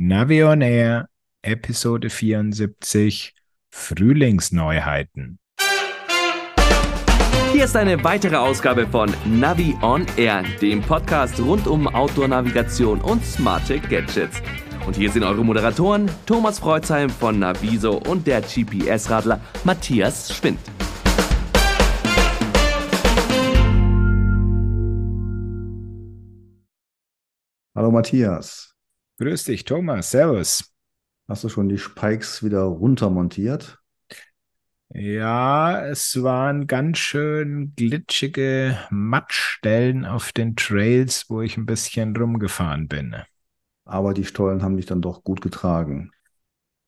Navi on Air, Episode 74, Frühlingsneuheiten. Hier ist eine weitere Ausgabe von Navi on Air, dem Podcast rund um Outdoor-Navigation und smarte Gadgets. Und hier sind eure Moderatoren Thomas Freuzheim von Naviso und der GPS-Radler Matthias Schwind. Hallo Matthias. Grüß dich, Thomas. Servus. Hast du schon die Spikes wieder runtermontiert? Ja, es waren ganz schön glitschige Mattstellen auf den Trails, wo ich ein bisschen rumgefahren bin. Aber die Stollen haben dich dann doch gut getragen.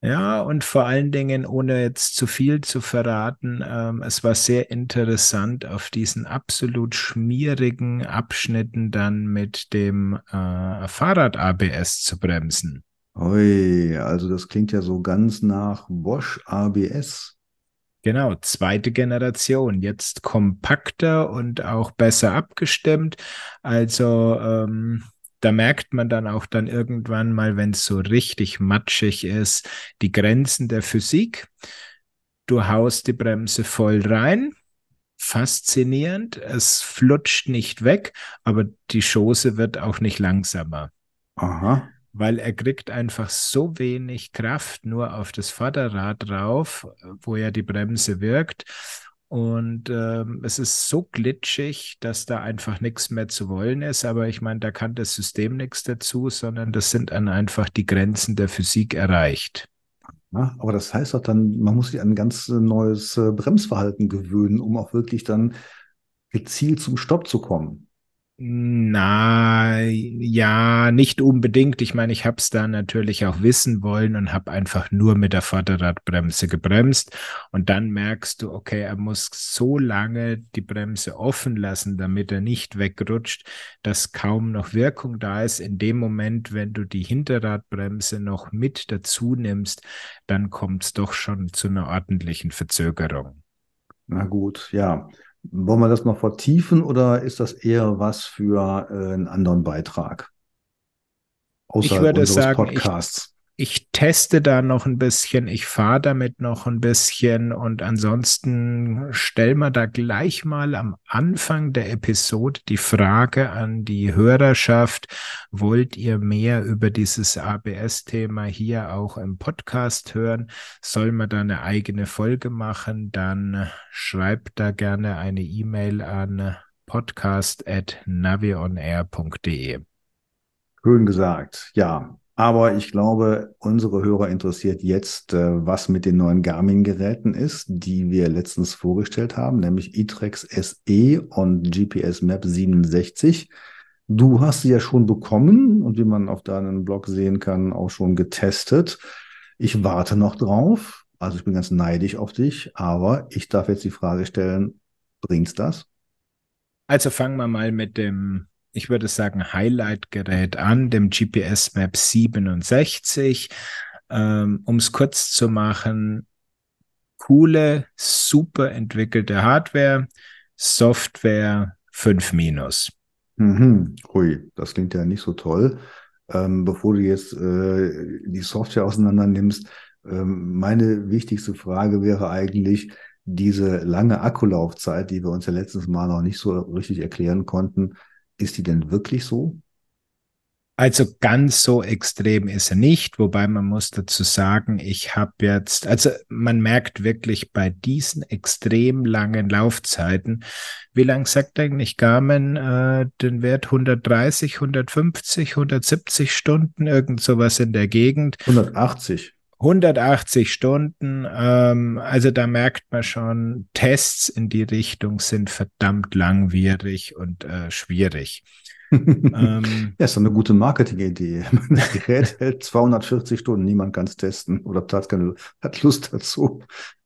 Ja, und vor allen Dingen, ohne jetzt zu viel zu verraten, ähm, es war sehr interessant, auf diesen absolut schmierigen Abschnitten dann mit dem äh, Fahrrad-ABS zu bremsen. Ui, also das klingt ja so ganz nach Bosch ABS. Genau, zweite Generation, jetzt kompakter und auch besser abgestimmt. Also ähm, da merkt man dann auch dann irgendwann mal, wenn es so richtig matschig ist, die Grenzen der Physik. Du haust die Bremse voll rein. Faszinierend. Es flutscht nicht weg, aber die Schoße wird auch nicht langsamer. Aha. Weil er kriegt einfach so wenig Kraft nur auf das Vorderrad drauf, wo ja die Bremse wirkt. Und ähm, es ist so glitschig, dass da einfach nichts mehr zu wollen ist. Aber ich meine, da kann das System nichts dazu, sondern das sind dann einfach die Grenzen der Physik erreicht. Ja, aber das heißt doch dann, man muss sich an ein ganz neues äh, Bremsverhalten gewöhnen, um auch wirklich dann gezielt zum Stopp zu kommen. Na, ja, nicht unbedingt. Ich meine, ich habe es da natürlich auch wissen wollen und habe einfach nur mit der Vorderradbremse gebremst. Und dann merkst du, okay, er muss so lange die Bremse offen lassen, damit er nicht wegrutscht, dass kaum noch Wirkung da ist. In dem Moment, wenn du die Hinterradbremse noch mit dazu nimmst, dann kommt es doch schon zu einer ordentlichen Verzögerung. Na gut, ja. Wollen wir das noch vertiefen oder ist das eher was für äh, einen anderen Beitrag? Außer ich würde sagen, Podcasts. Ich, teste da noch ein bisschen, ich fahre damit noch ein bisschen und ansonsten stellen wir da gleich mal am Anfang der Episode die Frage an die Hörerschaft, wollt ihr mehr über dieses ABS-Thema hier auch im Podcast hören? Soll man da eine eigene Folge machen? Dann schreibt da gerne eine E-Mail an podcast.navionair.de. Schön gesagt, ja. Aber ich glaube, unsere Hörer interessiert jetzt, äh, was mit den neuen Garmin-Geräten ist, die wir letztens vorgestellt haben, nämlich iTrex SE und GPS Map 67. Du hast sie ja schon bekommen und wie man auf deinem Blog sehen kann, auch schon getestet. Ich warte noch drauf. Also ich bin ganz neidisch auf dich, aber ich darf jetzt die Frage stellen, bringt's das? Also fangen wir mal mit dem ich würde sagen, Highlight-Gerät an, dem GPS Map 67. Ähm, um es kurz zu machen, coole, super entwickelte Hardware, Software 5 minus. Mhm. Ui, das klingt ja nicht so toll. Ähm, bevor du jetzt äh, die Software auseinander nimmst, ähm, meine wichtigste Frage wäre eigentlich, diese lange Akkulaufzeit, die wir uns ja letztes Mal noch nicht so richtig erklären konnten, ist die denn wirklich so? Also ganz so extrem ist er nicht, wobei man muss dazu sagen, ich habe jetzt, also man merkt wirklich bei diesen extrem langen Laufzeiten, wie lang sagt eigentlich Garmin äh, den Wert 130, 150, 170 Stunden, irgend sowas in der Gegend? 180. 180 Stunden, ähm, also da merkt man schon, Tests in die Richtung sind verdammt langwierig und äh, schwierig. ähm, ja, ist eine gute Marketingidee. Das Gerät hält 240 Stunden, niemand kann es testen oder hat, keine, hat Lust dazu.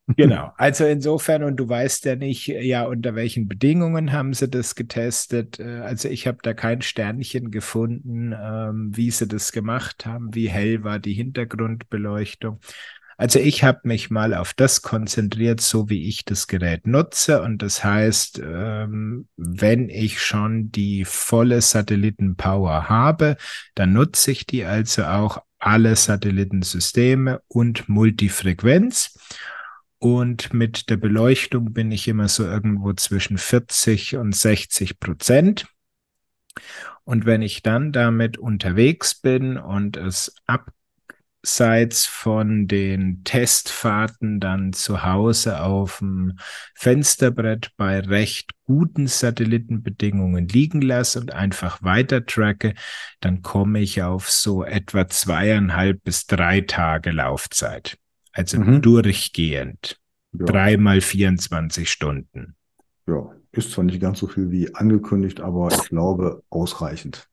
Genau, also insofern, und du weißt ja nicht, ja, unter welchen Bedingungen haben sie das getestet. Äh, also ich habe da kein Sternchen gefunden, ähm, wie sie das gemacht haben, wie hell war die Hintergrundbeleuchtung. Also ich habe mich mal auf das konzentriert, so wie ich das Gerät nutze. Und das heißt, ähm, wenn ich schon die volle Satellitenpower habe, dann nutze ich die also auch alle Satellitensysteme und Multifrequenz. Und mit der Beleuchtung bin ich immer so irgendwo zwischen 40 und 60 Prozent. Und wenn ich dann damit unterwegs bin und es abseits von den Testfahrten dann zu Hause auf dem Fensterbrett bei recht guten Satellitenbedingungen liegen lasse und einfach weiter tracke, dann komme ich auf so etwa zweieinhalb bis drei Tage Laufzeit. Also mhm. durchgehend. Ja. Dreimal 24 Stunden. Ja, ist zwar nicht ganz so viel wie angekündigt, aber ich glaube ausreichend.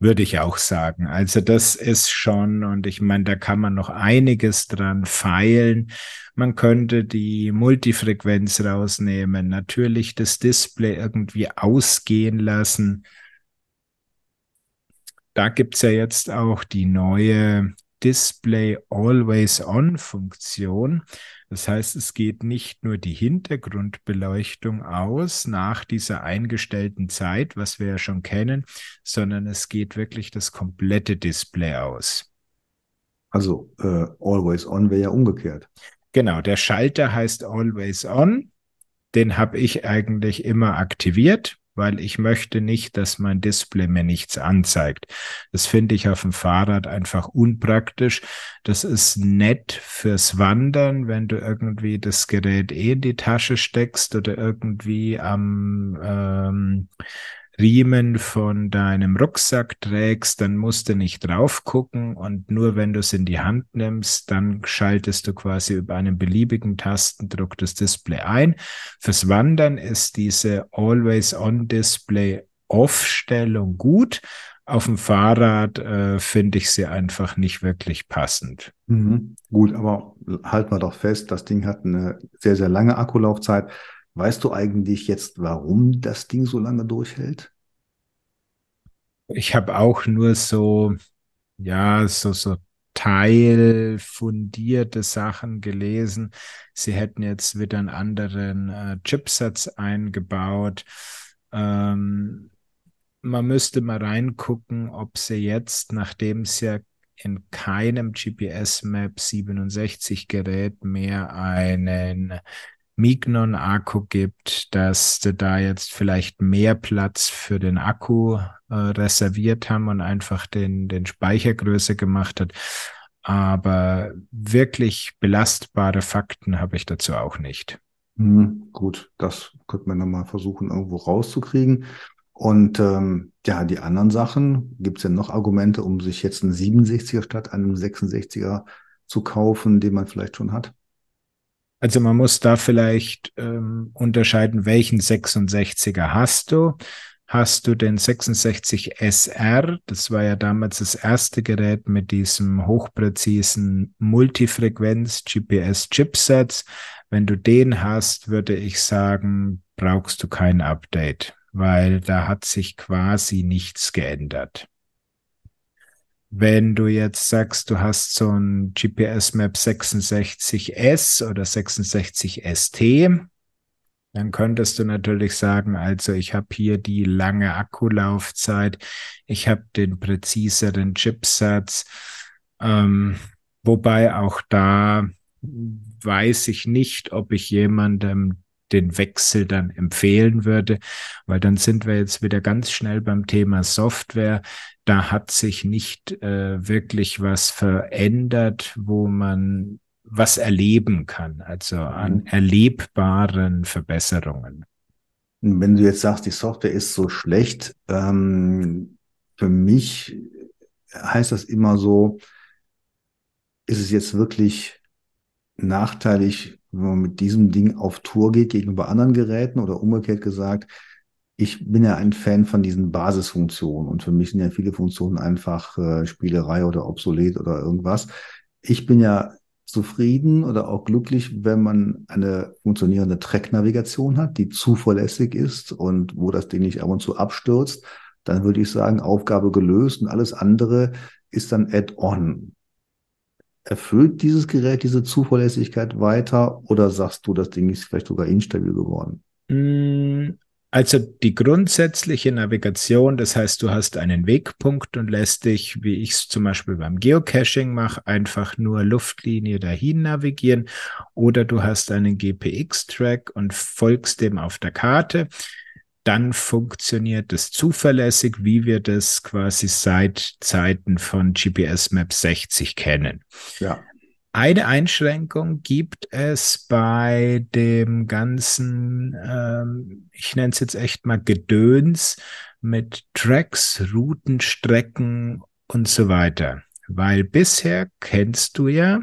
Würde ich auch sagen. Also das ist schon, und ich meine, da kann man noch einiges dran feilen. Man könnte die Multifrequenz rausnehmen, natürlich das Display irgendwie ausgehen lassen. Da gibt's ja jetzt auch die neue Display Always On Funktion. Das heißt, es geht nicht nur die Hintergrundbeleuchtung aus nach dieser eingestellten Zeit, was wir ja schon kennen, sondern es geht wirklich das komplette Display aus. Also äh, Always On wäre ja umgekehrt. Genau, der Schalter heißt Always On. Den habe ich eigentlich immer aktiviert weil ich möchte nicht, dass mein Display mir nichts anzeigt. Das finde ich auf dem Fahrrad einfach unpraktisch. Das ist nett fürs Wandern, wenn du irgendwie das Gerät eh in die Tasche steckst oder irgendwie am ähm, Riemen von deinem Rucksack trägst, dann musst du nicht drauf gucken und nur wenn du es in die Hand nimmst, dann schaltest du quasi über einen beliebigen Tastendruck das Display ein. Fürs Wandern ist diese Always-on-Display-Off-Stellung gut. Auf dem Fahrrad äh, finde ich sie einfach nicht wirklich passend. Mhm. Gut, aber halten wir doch fest, das Ding hat eine sehr, sehr lange Akkulaufzeit. Weißt du eigentlich jetzt, warum das Ding so lange durchhält? Ich habe auch nur so, ja, so, so teilfundierte Sachen gelesen. Sie hätten jetzt wieder einen anderen äh, Chipsatz eingebaut. Ähm, man müsste mal reingucken, ob sie jetzt, nachdem es ja in keinem GPS Map 67 Gerät mehr einen Mignon-Akku gibt, dass sie da jetzt vielleicht mehr Platz für den Akku äh, reserviert haben und einfach den, den Speichergröße gemacht hat. Aber wirklich belastbare Fakten habe ich dazu auch nicht. Mhm, gut, das könnte man nochmal versuchen, irgendwo rauszukriegen. Und ähm, ja, die anderen Sachen, gibt es denn noch Argumente, um sich jetzt einen 67er statt einem 66er zu kaufen, den man vielleicht schon hat? Also man muss da vielleicht ähm, unterscheiden, welchen 66er hast du. Hast du den 66 SR? Das war ja damals das erste Gerät mit diesem hochpräzisen Multifrequenz GPS Chipsets. Wenn du den hast, würde ich sagen, brauchst du kein Update, weil da hat sich quasi nichts geändert. Wenn du jetzt sagst, du hast so ein GPS Map 66S oder 66ST, dann könntest du natürlich sagen, also ich habe hier die lange Akkulaufzeit, ich habe den präziseren Chipsatz, ähm, wobei auch da weiß ich nicht, ob ich jemandem den Wechsel dann empfehlen würde, weil dann sind wir jetzt wieder ganz schnell beim Thema Software. Da hat sich nicht äh, wirklich was verändert, wo man was erleben kann, also an mhm. erlebbaren Verbesserungen. Wenn du jetzt sagst, die Software ist so schlecht, ähm, für mich heißt das immer so, ist es jetzt wirklich nachteilig, wenn man mit diesem Ding auf Tour geht gegenüber anderen Geräten oder umgekehrt gesagt, ich bin ja ein Fan von diesen Basisfunktionen und für mich sind ja viele Funktionen einfach äh, Spielerei oder obsolet oder irgendwas. Ich bin ja zufrieden oder auch glücklich, wenn man eine funktionierende Track-Navigation hat, die zuverlässig ist und wo das Ding nicht ab und zu abstürzt. Dann würde ich sagen, Aufgabe gelöst und alles andere ist dann Add-on. Erfüllt dieses Gerät diese Zuverlässigkeit weiter oder sagst du, das Ding ist vielleicht sogar instabil geworden? Mm, also die grundsätzliche Navigation, das heißt, du hast einen Wegpunkt und lässt dich, wie ich es zum Beispiel beim Geocaching mache, einfach nur Luftlinie dahin navigieren oder du hast einen GPX-Track und folgst dem auf der Karte. Dann funktioniert es zuverlässig, wie wir das quasi seit Zeiten von GPS Map 60 kennen. Ja. Eine Einschränkung gibt es bei dem ganzen, ähm, ich nenne es jetzt echt mal Gedöns mit Tracks, Routen, Strecken und so weiter. Weil bisher kennst du ja,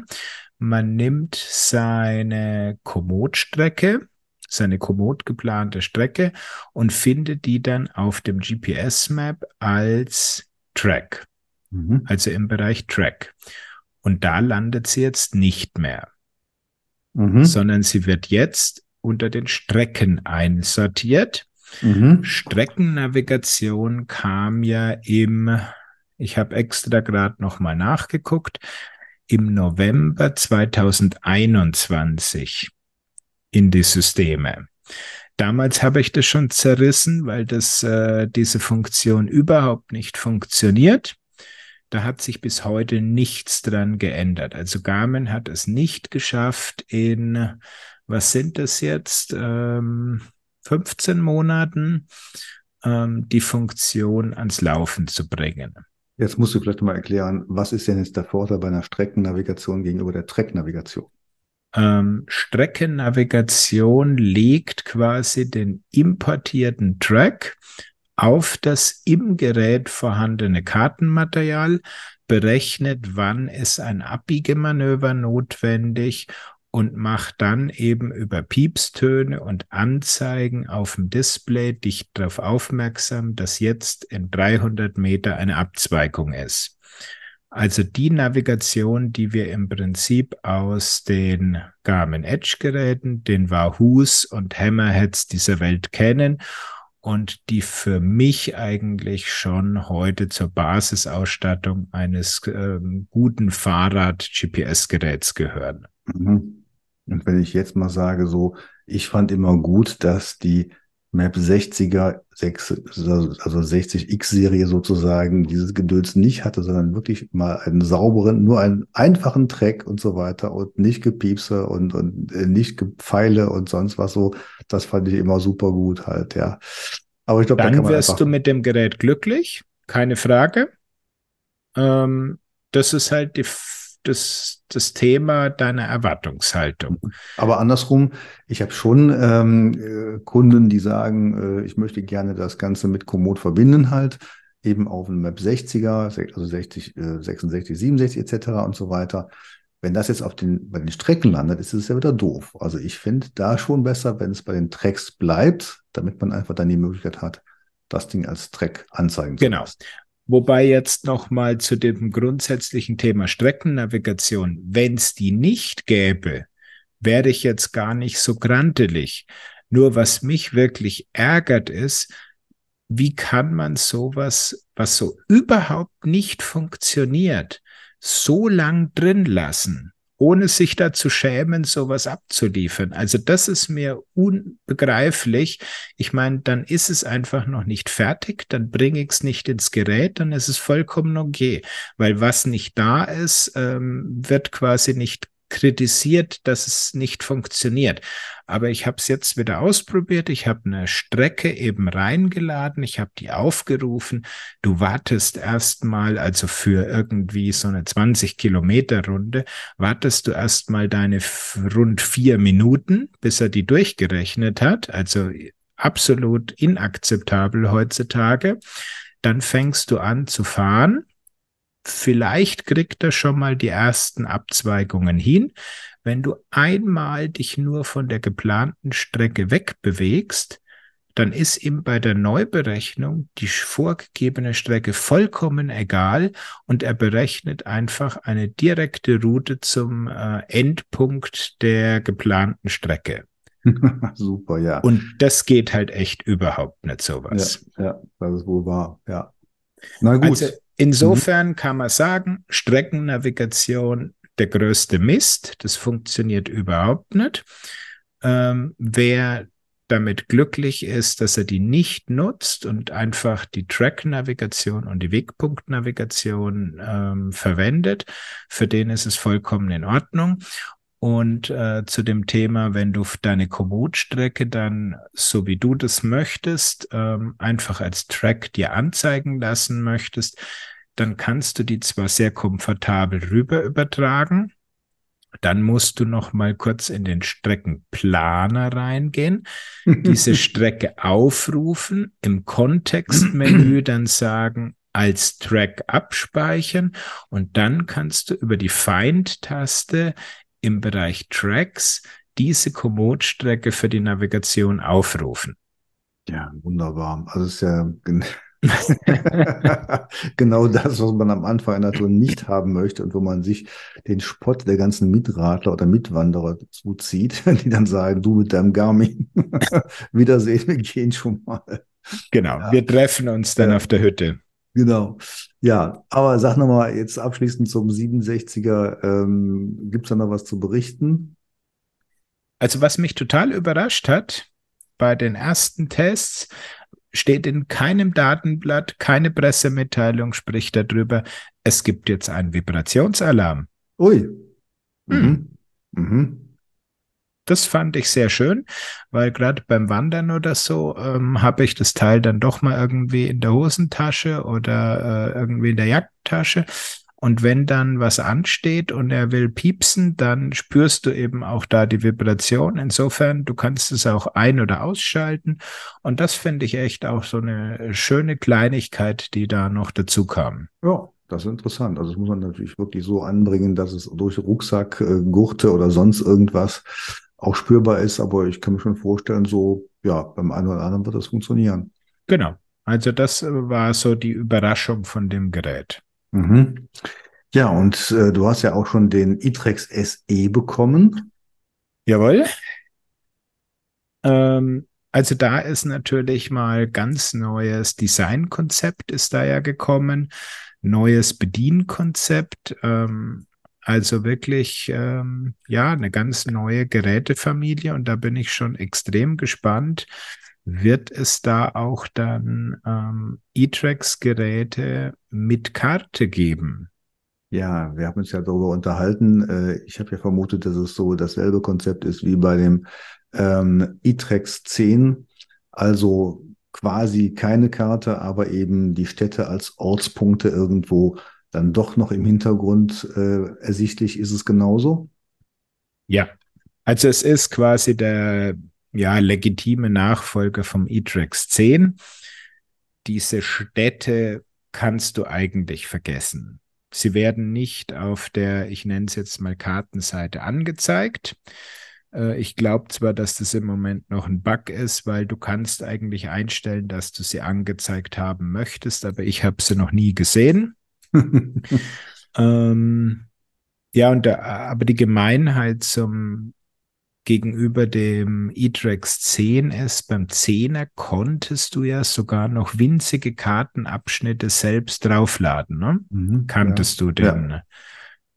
man nimmt seine Komoot-Strecke, seine Komoot geplante Strecke und findet die dann auf dem GPS-Map als Track, mhm. also im Bereich Track. Und da landet sie jetzt nicht mehr, mhm. sondern sie wird jetzt unter den Strecken einsortiert. Mhm. Streckennavigation kam ja im, ich habe extra gerade nochmal nachgeguckt, im November 2021 in die Systeme. Damals habe ich das schon zerrissen, weil das äh, diese Funktion überhaupt nicht funktioniert. Da hat sich bis heute nichts dran geändert. Also Garmin hat es nicht geschafft, in, was sind das jetzt, ähm, 15 Monaten ähm, die Funktion ans Laufen zu bringen. Jetzt musst du vielleicht mal erklären, was ist denn jetzt der Vorteil bei einer Streckennavigation gegenüber der Tracknavigation? Ähm, Streckennavigation legt quasi den importierten Track auf das im Gerät vorhandene Kartenmaterial, berechnet, wann ist ein Abbiegemanöver notwendig und macht dann eben über Piepstöne und Anzeigen auf dem Display dich darauf aufmerksam, dass jetzt in 300 Meter eine Abzweigung ist. Also die Navigation, die wir im Prinzip aus den Garmin Edge Geräten, den Wahoos und Hammerheads dieser Welt kennen und die für mich eigentlich schon heute zur Basisausstattung eines ähm, guten Fahrrad-GPS-Geräts gehören. Mhm. Und wenn ich jetzt mal sage, so, ich fand immer gut, dass die Map 60er, 6, also 60X-Serie sozusagen, dieses Gedöns nicht hatte, sondern wirklich mal einen sauberen, nur einen einfachen Track und so weiter und nicht Gepiepse und, und äh, nicht Gepfeile und sonst was so. Das fand ich immer super gut halt, ja. Aber ich glaube, dann da wirst du mit dem Gerät glücklich, keine Frage. Ähm, das ist halt die das, das Thema deiner Erwartungshaltung. Aber andersrum, ich habe schon ähm, äh, Kunden, die sagen, äh, ich möchte gerne das Ganze mit Komoot verbinden halt, eben auf dem Map 60er, also 60, äh, 66, 67 etc. und so weiter. Wenn das jetzt auf den, bei den Strecken landet, ist es ja wieder doof. Also ich finde da schon besser, wenn es bei den Tracks bleibt, damit man einfach dann die Möglichkeit hat, das Ding als Track anzeigen zu genau. lassen. Wobei jetzt nochmal zu dem grundsätzlichen Thema Streckennavigation, wenn es die nicht gäbe, wäre ich jetzt gar nicht so grantelig. Nur was mich wirklich ärgert ist, wie kann man sowas, was so überhaupt nicht funktioniert, so lang drin lassen? Ohne sich da zu schämen, sowas abzuliefern. Also das ist mir unbegreiflich. Ich meine, dann ist es einfach noch nicht fertig, dann bringe ich es nicht ins Gerät, dann ist es vollkommen okay. Weil was nicht da ist, ähm, wird quasi nicht kritisiert, dass es nicht funktioniert. Aber ich habe es jetzt wieder ausprobiert. Ich habe eine Strecke eben reingeladen. Ich habe die aufgerufen. Du wartest erstmal, also für irgendwie so eine 20 Kilometer Runde, wartest du erstmal deine rund vier Minuten, bis er die durchgerechnet hat. Also absolut inakzeptabel heutzutage. Dann fängst du an zu fahren Vielleicht kriegt er schon mal die ersten Abzweigungen hin. Wenn du einmal dich nur von der geplanten Strecke wegbewegst, dann ist ihm bei der Neuberechnung die vorgegebene Strecke vollkommen egal und er berechnet einfach eine direkte Route zum äh, Endpunkt der geplanten Strecke. Super, ja. Und das geht halt echt überhaupt nicht sowas. Ja, ja das ist wohl wahr, ja. Na gut. Also Insofern mhm. kann man sagen, Streckennavigation der größte Mist. Das funktioniert überhaupt nicht. Ähm, wer damit glücklich ist, dass er die nicht nutzt und einfach die Track-Navigation und die Wegpunkt-Navigation ähm, verwendet, für den ist es vollkommen in Ordnung. Und äh, zu dem Thema, wenn du deine Komoot-Strecke dann, so wie du das möchtest, ähm, einfach als Track dir anzeigen lassen möchtest, dann kannst du die zwar sehr komfortabel rüber übertragen, dann musst du noch mal kurz in den Streckenplaner reingehen, diese Strecke aufrufen, im Kontextmenü dann sagen, als Track abspeichern und dann kannst du über die Find-Taste im Bereich Tracks diese Komoot-Strecke für die Navigation aufrufen. Ja, wunderbar. Also es ist ja genau das, was man am Anfang einer Tour nicht haben möchte und wo man sich den Spott der ganzen Mitradler oder Mitwanderer zuzieht, die dann sagen, du mit deinem Garmin, Wiedersehen, wir gehen schon mal. Genau, ja. wir treffen uns dann ja. auf der Hütte. Genau. Ja, aber sag nochmal jetzt abschließend zum 67er, ähm, gibt es da noch was zu berichten? Also was mich total überrascht hat bei den ersten Tests, steht in keinem Datenblatt, keine Pressemitteilung spricht darüber. Es gibt jetzt einen Vibrationsalarm. Ui. Mhm. Mhm. mhm. Das fand ich sehr schön, weil gerade beim Wandern oder so ähm, habe ich das Teil dann doch mal irgendwie in der Hosentasche oder äh, irgendwie in der Jackentasche und wenn dann was ansteht und er will piepsen, dann spürst du eben auch da die Vibration. Insofern, du kannst es auch ein- oder ausschalten. Und das finde ich echt auch so eine schöne Kleinigkeit, die da noch dazu kam. Ja, das ist interessant. Also das muss man natürlich wirklich so anbringen, dass es durch Rucksack, äh, Gurte oder sonst irgendwas auch spürbar ist. Aber ich kann mir schon vorstellen, so, ja, beim einen oder anderen wird das funktionieren. Genau. Also das war so die Überraschung von dem Gerät. Mhm. Ja, und äh, du hast ja auch schon den iTrex SE bekommen. Jawohl. Ähm, also da ist natürlich mal ganz neues Designkonzept ist da ja gekommen, neues Bedienkonzept. Ähm, also wirklich, ähm, ja, eine ganz neue Gerätefamilie und da bin ich schon extrem gespannt, wird es da auch dann ähm, E-Trax-Geräte mit Karte geben? Ja, wir haben uns ja darüber unterhalten. Äh, ich habe ja vermutet, dass es so dasselbe Konzept ist wie bei dem ähm, E-Trax 10. Also quasi keine Karte, aber eben die Städte als Ortspunkte irgendwo dann doch noch im Hintergrund äh, ersichtlich. Ist es genauso? Ja, also es ist quasi der ja, legitime Nachfolger vom E-Trax 10. Diese Städte kannst du eigentlich vergessen. Sie werden nicht auf der, ich nenne es jetzt mal Kartenseite angezeigt. Äh, ich glaube zwar, dass das im Moment noch ein Bug ist, weil du kannst eigentlich einstellen, dass du sie angezeigt haben möchtest, aber ich habe sie noch nie gesehen. ähm, ja, und der, aber die Gemeinheit zum gegenüber dem E-Trax 10 ist, beim 10er konntest du ja sogar noch winzige Kartenabschnitte selbst draufladen. Ne? Mhm, Kanntest ja. du den, ja.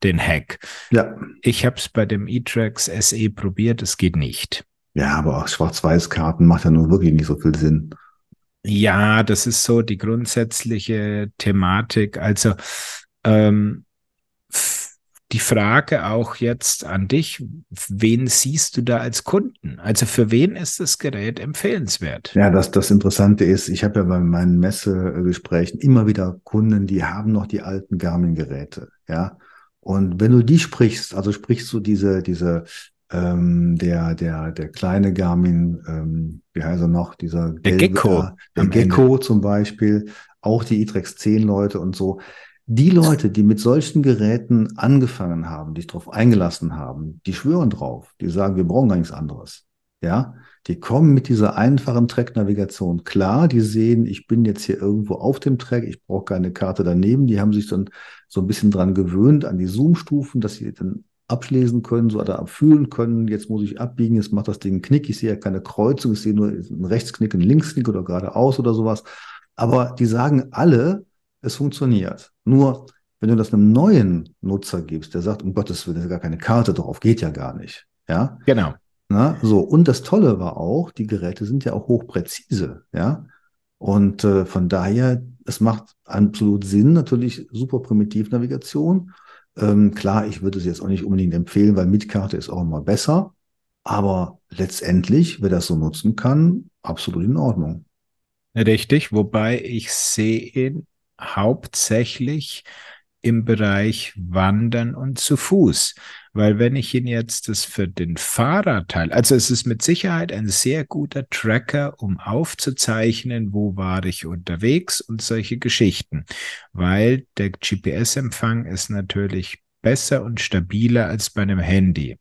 den Hack? Ja. Ich habe es bei dem E-Trax SE probiert, es geht nicht. Ja, aber auch Schwarz-Weiß-Karten macht ja nun wirklich nicht so viel Sinn. Ja, das ist so die grundsätzliche Thematik. Also ähm, die Frage auch jetzt an dich, wen siehst du da als Kunden? Also für wen ist das Gerät empfehlenswert? Ja, das, das Interessante ist, ich habe ja bei meinen Messegesprächen immer wieder Kunden, die haben noch die alten Garmin-Geräte, ja. Und wenn du die sprichst, also sprichst du diese, diese, ähm, der, der, der kleine Garmin, ähm, wie heißt er noch, dieser der Gecko, der Gecko Ende. zum Beispiel, auch die iTrex 10 Leute und so, die Leute, die mit solchen Geräten angefangen haben, die sich darauf eingelassen haben, die schwören drauf, die sagen, wir brauchen gar nichts anderes. Ja, die kommen mit dieser einfachen Track-Navigation klar, die sehen, ich bin jetzt hier irgendwo auf dem Track, ich brauche keine Karte daneben, die haben sich dann so ein bisschen dran gewöhnt an die Zoom-Stufen, dass sie dann abschließen können, so oder abfühlen können. Jetzt muss ich abbiegen, jetzt macht das Ding einen Knick. Ich sehe ja keine Kreuzung, ich sehe nur einen Rechtsknick, einen Linksknick oder geradeaus oder sowas. Aber die sagen alle, es funktioniert. Nur, Wenn du das einem neuen Nutzer gibst, der sagt, um Gottes Willen, ist gar keine Karte drauf, geht ja gar nicht. Ja, genau. Na, so, und das Tolle war auch, die Geräte sind ja auch hochpräzise, ja. Und äh, von daher, es macht absolut Sinn, natürlich super Primitivnavigation. Ähm, klar, ich würde es jetzt auch nicht unbedingt empfehlen, weil mit Karte ist auch immer besser. Aber letztendlich, wer das so nutzen kann, absolut in Ordnung. Richtig, wobei ich sehe ihn hauptsächlich im Bereich Wandern und zu Fuß. Weil wenn ich ihn jetzt das für den Fahrradteil, also es ist mit Sicherheit ein sehr guter Tracker, um aufzuzeichnen, wo war ich unterwegs und solche Geschichten. Weil der GPS-Empfang ist natürlich besser und stabiler als bei einem Handy.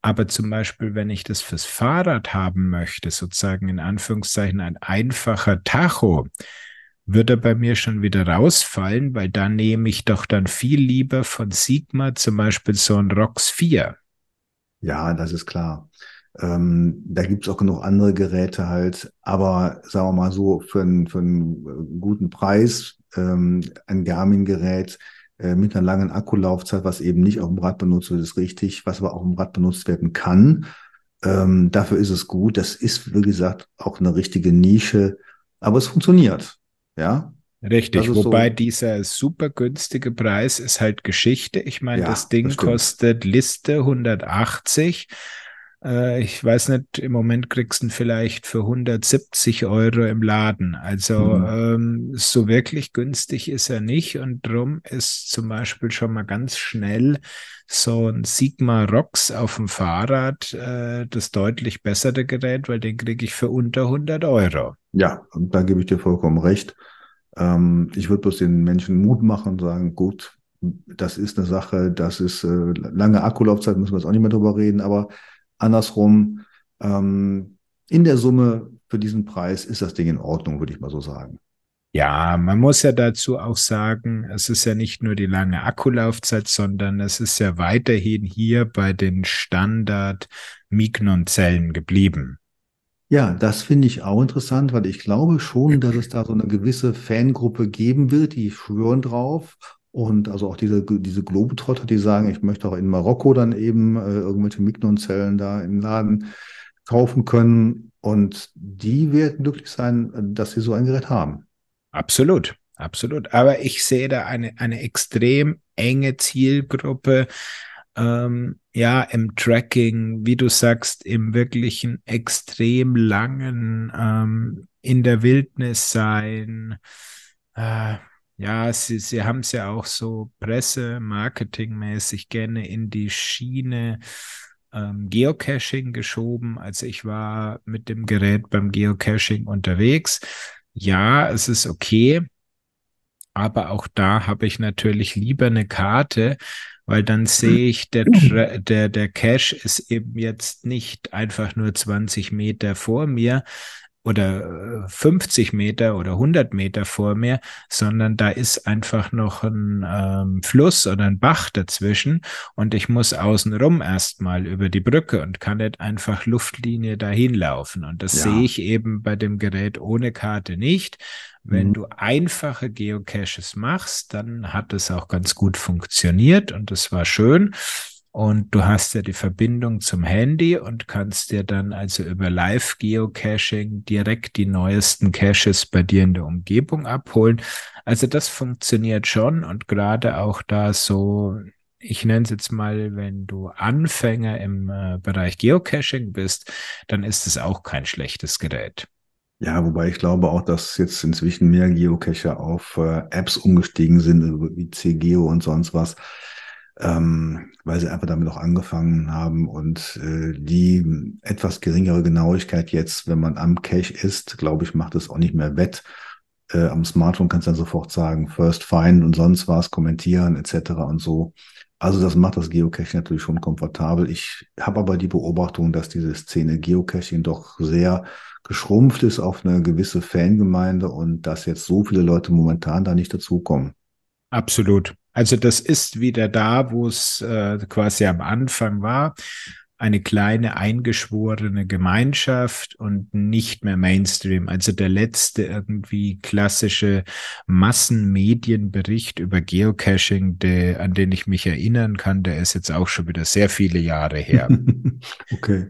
Aber zum Beispiel, wenn ich das fürs Fahrrad haben möchte, sozusagen in Anführungszeichen ein einfacher Tacho, würde bei mir schon wieder rausfallen, weil da nehme ich doch dann viel lieber von Sigma zum Beispiel so ein ROX 4. Ja, das ist klar. Ähm, da gibt's auch genug andere Geräte halt, aber sagen wir mal so, für einen, für einen äh, guten Preis, ähm, ein Garmin-Gerät äh, mit einer langen Akkulaufzeit, was eben nicht auf dem Rad benutzt wird, ist richtig, was aber auch im Rad benutzt werden kann. Ähm, dafür ist es gut. Das ist, wie gesagt, auch eine richtige Nische, aber es funktioniert. Ja. Richtig, wobei so dieser super günstige Preis ist halt Geschichte. Ich meine, ja, das Ding das kostet Liste 180. Äh, ich weiß nicht, im Moment kriegst du ihn vielleicht für 170 Euro im Laden. Also mhm. ähm, so wirklich günstig ist er nicht und drum ist zum Beispiel schon mal ganz schnell so ein Sigma Rox auf dem Fahrrad äh, das deutlich bessere Gerät, weil den kriege ich für unter 100 Euro. Ja, da gebe ich dir vollkommen recht. Ähm, ich würde bloß den Menschen Mut machen und sagen, gut, das ist eine Sache, das ist äh, lange Akkulaufzeit, müssen wir jetzt auch nicht mehr drüber reden, aber andersrum, ähm, in der Summe für diesen Preis ist das Ding in Ordnung, würde ich mal so sagen. Ja, man muss ja dazu auch sagen, es ist ja nicht nur die lange Akkulaufzeit, sondern es ist ja weiterhin hier bei den Standard Mignon-Zellen geblieben. Ja, das finde ich auch interessant, weil ich glaube schon, dass es da so eine gewisse Fangruppe geben wird, die schwören drauf. Und also auch diese, diese Globetrotter, die sagen, ich möchte auch in Marokko dann eben äh, irgendwelche Mignon-Zellen da im Laden kaufen können. Und die werden glücklich sein, dass sie so ein Gerät haben. Absolut, absolut. Aber ich sehe da eine, eine extrem enge Zielgruppe, ähm, ja, im Tracking, wie du sagst, im wirklichen extrem langen, ähm, in der Wildnis sein. Äh, ja, sie, sie haben es ja auch so Presse, Marketingmäßig gerne in die Schiene ähm, Geocaching geschoben. Also ich war mit dem Gerät beim Geocaching unterwegs. Ja, es ist okay. Aber auch da habe ich natürlich lieber eine Karte, weil dann sehe ich, der, der, der Cache ist eben jetzt nicht einfach nur 20 Meter vor mir, oder 50 äh, Meter oder 100 Meter vor mir, sondern da ist einfach noch ein ähm, Fluss oder ein Bach dazwischen und ich muss außenrum erstmal über die Brücke und kann nicht einfach Luftlinie dahin laufen. Und das ja. sehe ich eben bei dem Gerät ohne Karte nicht. Wenn mhm. du einfache Geocaches machst, dann hat es auch ganz gut funktioniert und es war schön. Und du hast ja die Verbindung zum Handy und kannst dir dann also über Live-Geocaching direkt die neuesten Caches bei dir in der Umgebung abholen. Also das funktioniert schon und gerade auch da so, ich nenne es jetzt mal, wenn du Anfänger im äh, Bereich Geocaching bist, dann ist es auch kein schlechtes Gerät. Ja, wobei ich glaube auch, dass jetzt inzwischen mehr Geocacher auf äh, Apps umgestiegen sind, wie CGeo und sonst was ähm, weil sie einfach damit auch angefangen haben und äh, die etwas geringere Genauigkeit jetzt, wenn man am Cache ist, glaube ich, macht es auch nicht mehr wett. Äh, am Smartphone kannst du dann sofort sagen, First Find und sonst was, kommentieren etc. und so. Also das macht das Geocaching natürlich schon komfortabel. Ich habe aber die Beobachtung, dass diese Szene Geocaching doch sehr geschrumpft ist auf eine gewisse Fangemeinde und dass jetzt so viele Leute momentan da nicht dazukommen. Absolut. Also das ist wieder da, wo es äh, quasi am Anfang war. eine kleine eingeschworene Gemeinschaft und nicht mehr Mainstream. Also der letzte irgendwie klassische Massenmedienbericht über Geocaching, der, an den ich mich erinnern kann, der ist jetzt auch schon wieder sehr viele Jahre her. okay.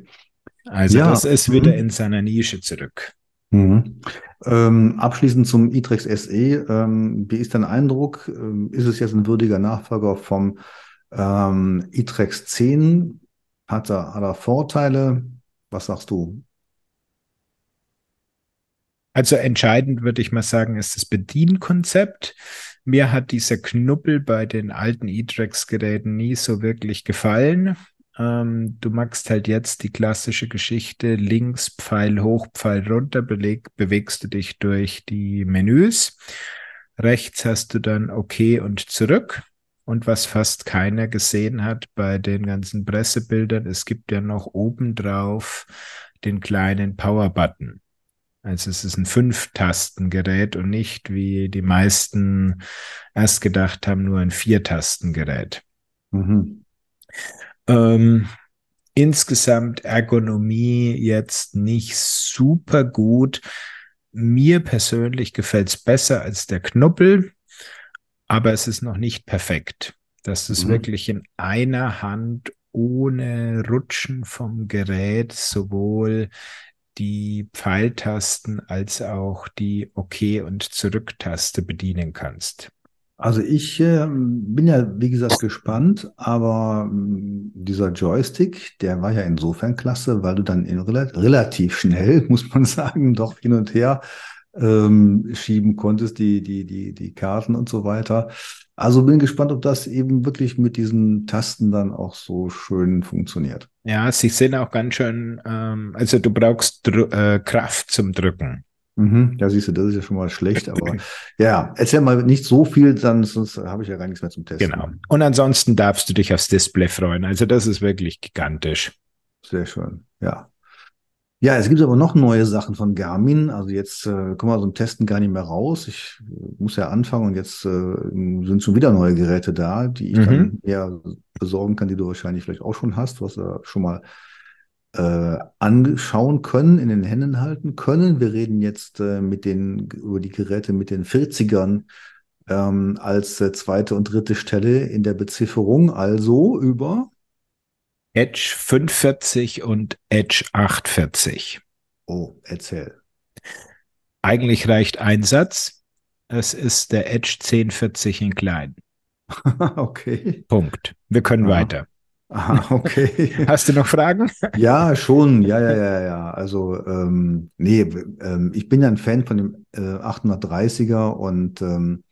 Also ja. das ist wieder mhm. in seiner Nische zurück. Mhm. Ähm, abschließend zum iTrex SE. Ähm, wie ist dein Eindruck? Ähm, ist es jetzt ein würdiger Nachfolger vom ähm, iTrex 10? Hat er, hat Vorteile? Was sagst du? Also entscheidend würde ich mal sagen, ist das Bedienkonzept. Mir hat dieser Knubbel bei den alten E-Trax-Geräten nie so wirklich gefallen. Ähm, du magst halt jetzt die klassische Geschichte, links Pfeil hoch, Pfeil runter, beleg, bewegst du dich durch die Menüs. Rechts hast du dann OK und zurück. Und was fast keiner gesehen hat bei den ganzen Pressebildern, es gibt ja noch obendrauf den kleinen Power-Button. Also es ist ein Fünf-Tasten-Gerät und nicht, wie die meisten erst gedacht haben, nur ein Vier-Tasten-Gerät. Mhm. Ähm, insgesamt Ergonomie jetzt nicht super gut. Mir persönlich gefällt es besser als der Knuppel, aber es ist noch nicht perfekt. Das ist mhm. wirklich in einer Hand ohne Rutschen vom Gerät sowohl die Pfeiltasten als auch die OK- und Zurücktaste bedienen kannst. Also ich äh, bin ja, wie gesagt, gespannt, aber äh, dieser Joystick, der war ja insofern klasse, weil du dann in rela relativ schnell, muss man sagen, doch hin und her ähm, schieben konntest, die, die, die, die Karten und so weiter. Also bin gespannt, ob das eben wirklich mit diesen Tasten dann auch so schön funktioniert. Ja, sie sind auch ganz schön, ähm, also du brauchst Dr äh, Kraft zum Drücken. Mhm, ja, siehst du, das ist ja schon mal schlecht, aber ja, erzähl mal nicht so viel, dann sonst habe ich ja gar nichts mehr zum Testen. Genau. Und ansonsten darfst du dich aufs Display freuen. Also das ist wirklich gigantisch. Sehr schön, ja. Ja, es gibt aber noch neue Sachen von Garmin. Also jetzt äh, kommen wir so im Testen gar nicht mehr raus. Ich äh, muss ja anfangen und jetzt äh, sind schon wieder neue Geräte da, die ich mhm. dann eher besorgen kann, die du wahrscheinlich vielleicht auch schon hast, was du schon mal äh, anschauen können, in den Händen halten können. Wir reden jetzt äh, mit den, über die Geräte mit den 40ern ähm, als äh, zweite und dritte Stelle in der Bezifferung, also über Edge 45 und Edge 840. Oh, erzähl. Eigentlich reicht ein Satz. Es ist der Edge 1040 in klein. okay. Punkt. Wir können Aha. weiter. Aha, okay. Hast du noch Fragen? Ja, schon. Ja, ja, ja, ja. Also, ähm, nee, ähm, ich bin ja ein Fan von dem äh, 830er und ähm,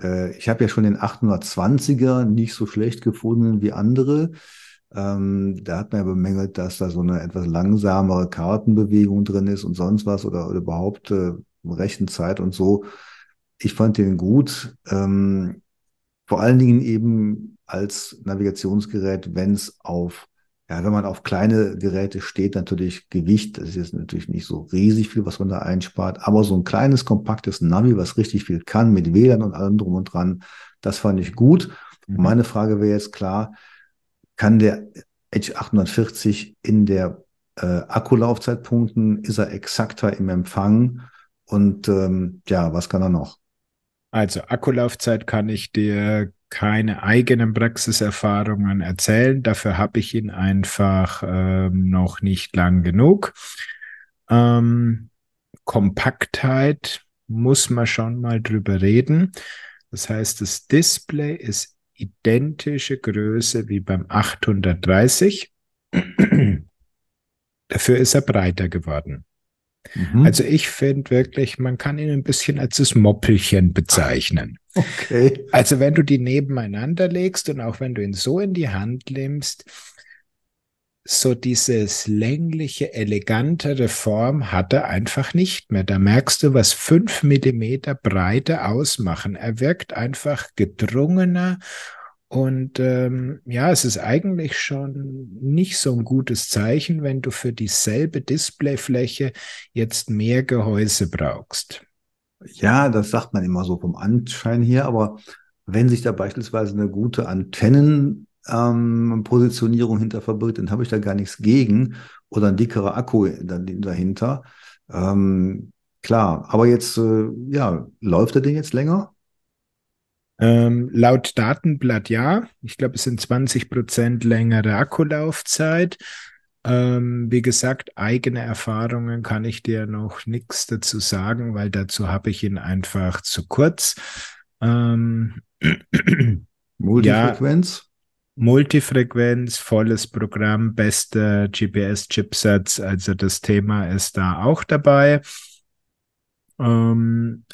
äh, ich habe ja schon den 820er nicht so schlecht gefunden wie andere. Ähm, da hat man ja bemängelt, dass da so eine etwas langsamere Kartenbewegung drin ist und sonst was oder, oder überhaupt äh, Rechenzeit und so. Ich fand den gut. Ähm, vor allen Dingen eben als Navigationsgerät, wenn es auf, ja, wenn man auf kleine Geräte steht, natürlich Gewicht, das ist jetzt natürlich nicht so riesig viel, was man da einspart, aber so ein kleines, kompaktes Navi, was richtig viel kann, mit WLAN und allem drum und dran, das fand ich gut. Mhm. Meine Frage wäre jetzt klar, kann der Edge 840 in der äh, Akkulaufzeit punkten? Ist er exakter im Empfang? Und ähm, ja, was kann er noch? Also Akkulaufzeit kann ich dir keine eigenen Praxiserfahrungen erzählen. Dafür habe ich ihn einfach ähm, noch nicht lang genug. Ähm, Kompaktheit muss man schon mal drüber reden. Das heißt, das Display ist identische Größe wie beim 830. Dafür ist er breiter geworden. Mhm. Also ich finde wirklich, man kann ihn ein bisschen als das Moppelchen bezeichnen. Okay. Also wenn du die nebeneinander legst und auch wenn du ihn so in die Hand nimmst, so dieses längliche, elegantere Form hat er einfach nicht mehr. Da merkst du, was fünf Millimeter Breite ausmachen. Er wirkt einfach gedrungener und ähm, ja, es ist eigentlich schon nicht so ein gutes Zeichen, wenn du für dieselbe Displayfläche jetzt mehr Gehäuse brauchst. Ja, das sagt man immer so vom Anschein hier, aber wenn sich da beispielsweise eine gute Antennen ähm, hinter verbirgt, dann habe ich da gar nichts gegen. Oder ein dickerer Akku dahinter. Ähm, klar, aber jetzt, äh, ja, läuft der Ding jetzt länger? Ähm, laut Datenblatt ja. Ich glaube, es sind 20 Prozent längere Akkulaufzeit. Ähm, wie gesagt, eigene Erfahrungen kann ich dir noch nichts dazu sagen, weil dazu habe ich ihn einfach zu kurz. Ähm, Multifrequenz? Ja, Multifrequenz, volles Programm, beste GPS-Chipsatz, also das Thema ist da auch dabei. Ähm,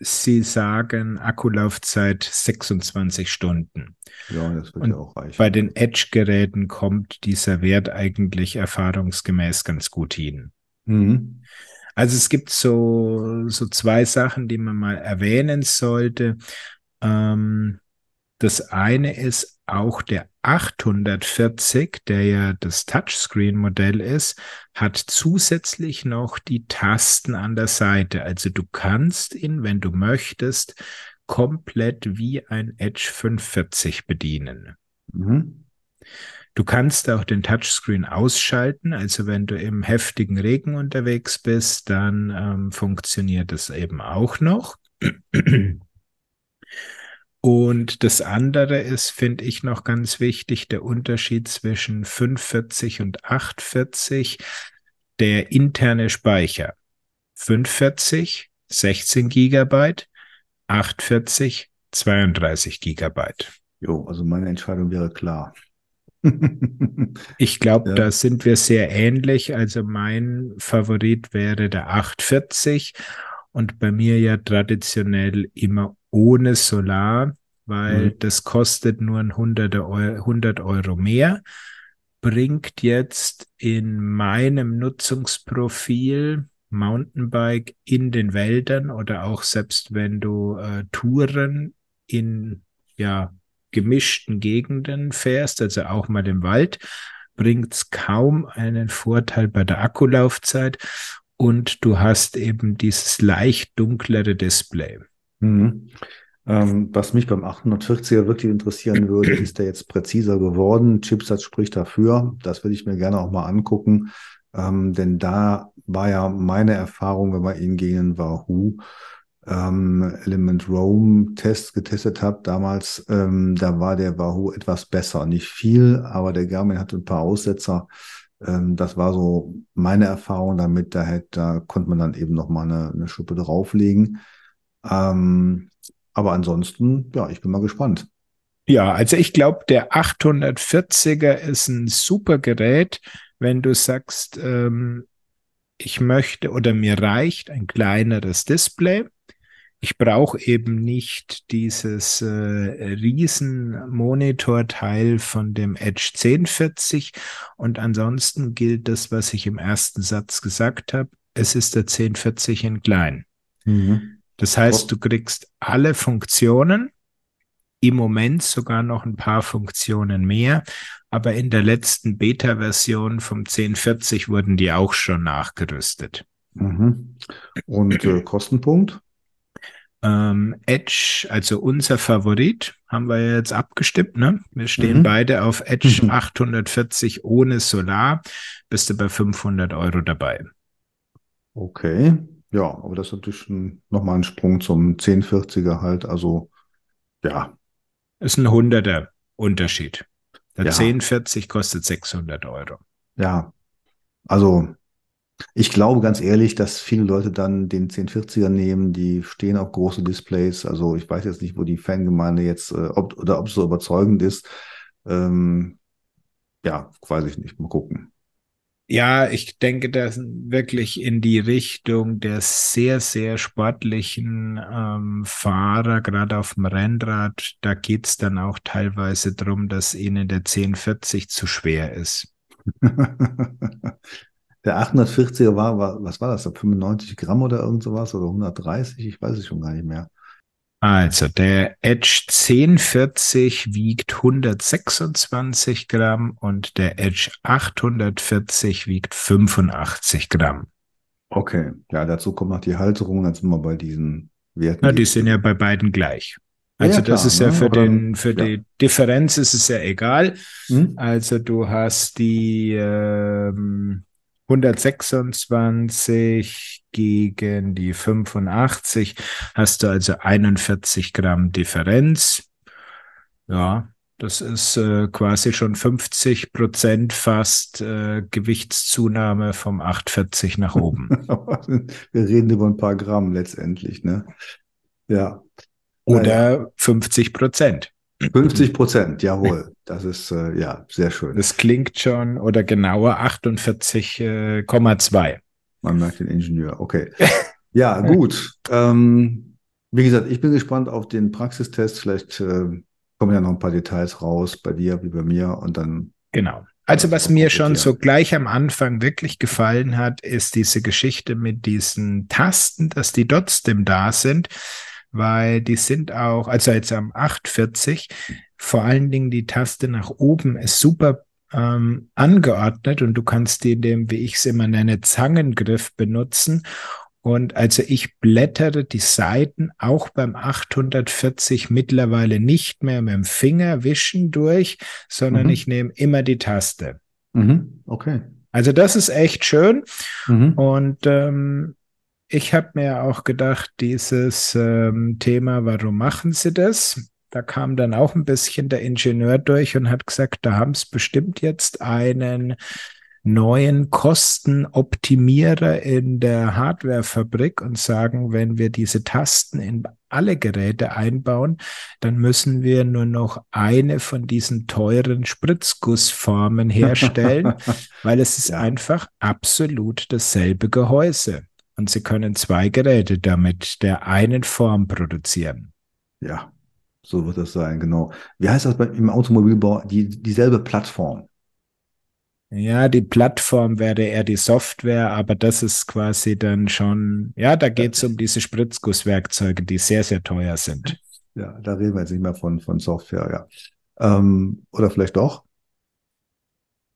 Sie sagen Akkulaufzeit 26 Stunden. Ja, das wird Und ja auch reichen. Bei den Edge-Geräten kommt dieser Wert eigentlich erfahrungsgemäß ganz gut hin. Mhm. Also es gibt so, so zwei Sachen, die man mal erwähnen sollte. Ähm, das eine ist auch der 840, der ja das Touchscreen-Modell ist, hat zusätzlich noch die Tasten an der Seite. Also du kannst ihn, wenn du möchtest, komplett wie ein Edge 540 bedienen. Mhm. Du kannst auch den Touchscreen ausschalten. Also wenn du im heftigen Regen unterwegs bist, dann ähm, funktioniert es eben auch noch. Und das andere ist, finde ich noch ganz wichtig, der Unterschied zwischen 540 und 840, der interne Speicher. 540, 16 Gigabyte, 840, 32 Gigabyte. Jo, also meine Entscheidung wäre klar. ich glaube, ja. da sind wir sehr ähnlich. Also mein Favorit wäre der 840 und bei mir ja traditionell immer ohne Solar, weil mhm. das kostet nur ein 100 Euro, 100 Euro mehr, bringt jetzt in meinem Nutzungsprofil Mountainbike in den Wäldern oder auch selbst wenn du äh, Touren in ja gemischten Gegenden fährst, also auch mal im Wald, bringt es kaum einen Vorteil bei der Akkulaufzeit und du hast eben dieses leicht dunklere Display. Mhm. Ähm, was mich beim 840er wirklich interessieren würde, ist der jetzt präziser geworden? Chipsatz spricht dafür. Das würde ich mir gerne auch mal angucken. Ähm, denn da war ja meine Erfahrung, wenn man ihn gegen den Wahoo ähm, Element Roam Test getestet hat, damals, ähm, da war der Wahoo etwas besser. Nicht viel, aber der Garmin hatte ein paar Aussetzer. Ähm, das war so meine Erfahrung damit. Da, hätte, da konnte man dann eben noch mal eine, eine Schuppe drauflegen. Ähm, aber ansonsten, ja, ich bin mal gespannt. Ja, also ich glaube, der 840er ist ein super Gerät, wenn du sagst, ähm, ich möchte oder mir reicht ein kleineres Display. Ich brauche eben nicht dieses äh, riesen Monitorteil von dem Edge 1040 und ansonsten gilt das, was ich im ersten Satz gesagt habe. Es ist der 1040 in klein. Mhm. Das heißt, du kriegst alle Funktionen, im Moment sogar noch ein paar Funktionen mehr, aber in der letzten Beta-Version vom 1040 wurden die auch schon nachgerüstet. Mhm. Und äh, Kostenpunkt? Ähm, Edge, also unser Favorit, haben wir jetzt abgestimmt. Ne? Wir stehen mhm. beide auf Edge mhm. 840 ohne Solar. Bist du bei 500 Euro dabei. Okay. Ja, aber das ist natürlich nochmal ein Sprung zum 1040er halt. Also, ja. Ist ein Hunderter Unterschied. Der ja. 1040 kostet 600 Euro. Ja, also ich glaube ganz ehrlich, dass viele Leute dann den 1040er nehmen, die stehen auf große Displays. Also ich weiß jetzt nicht, wo die Fangemeinde jetzt, äh, ob, oder ob es so überzeugend ist. Ähm, ja, weiß ich nicht. Mal gucken. Ja, ich denke, das wirklich in die Richtung der sehr, sehr sportlichen ähm, Fahrer, gerade auf dem Rennrad. Da geht's dann auch teilweise drum, dass ihnen der 1040 zu schwer ist. der 840er war, war, was war das, 95 Gramm oder irgend sowas oder 130? Ich weiß es schon gar nicht mehr. Also der Edge 1040 wiegt 126 Gramm und der Edge 840 wiegt 85 Gramm. Okay, ja, dazu kommt noch die Halterung, dann sind wir bei diesen Werten. Na, die sind ja bei beiden gleich. Also ja, das ist ja ne? für den für ja. die Differenz ist es ja egal. Mhm. Also du hast die ähm, 126 gegen die 85 hast du also 41 Gramm Differenz. Ja, das ist äh, quasi schon 50 Prozent fast äh, Gewichtszunahme vom 840 nach oben. Wir reden über ein paar Gramm letztendlich, ne? Ja. Oder 50 Prozent. 50 Prozent, jawohl. Das ist äh, ja sehr schön. Das klingt schon, oder genauer 48,2. Äh, Man merkt den Ingenieur, okay. Ja, gut. ähm, wie gesagt, ich bin gespannt auf den Praxistest. Vielleicht äh, kommen ja noch ein paar Details raus bei dir wie bei mir und dann. Genau. Also was mir schon so gleich am Anfang wirklich gefallen hat, ist diese Geschichte mit diesen Tasten, dass die trotzdem da sind, weil die sind auch, also jetzt am 840, vor allen Dingen die Taste nach oben ist super ähm, angeordnet und du kannst die in dem, wie ich es immer nenne, Zangengriff benutzen und also ich blättere die Seiten auch beim 840 mittlerweile nicht mehr mit dem Finger wischen durch, sondern mhm. ich nehme immer die Taste. Mhm. Okay. Also das ist echt schön. Mhm. Und ähm, ich habe mir auch gedacht, dieses ähm, Thema, warum machen sie das? Da kam dann auch ein bisschen der Ingenieur durch und hat gesagt, da haben es bestimmt jetzt einen neuen Kostenoptimierer in der Hardwarefabrik und sagen, wenn wir diese Tasten in alle Geräte einbauen, dann müssen wir nur noch eine von diesen teuren Spritzgussformen herstellen, weil es ist einfach absolut dasselbe Gehäuse. Und Sie können zwei Geräte damit der einen Form produzieren. Ja, so wird es sein, genau. Wie heißt das im Automobilbau? Die, dieselbe Plattform. Ja, die Plattform wäre eher die Software, aber das ist quasi dann schon, ja, da geht es um diese Spritzgusswerkzeuge, die sehr, sehr teuer sind. Ja, da reden wir jetzt nicht mehr von, von Software, ja. Ähm, oder vielleicht doch?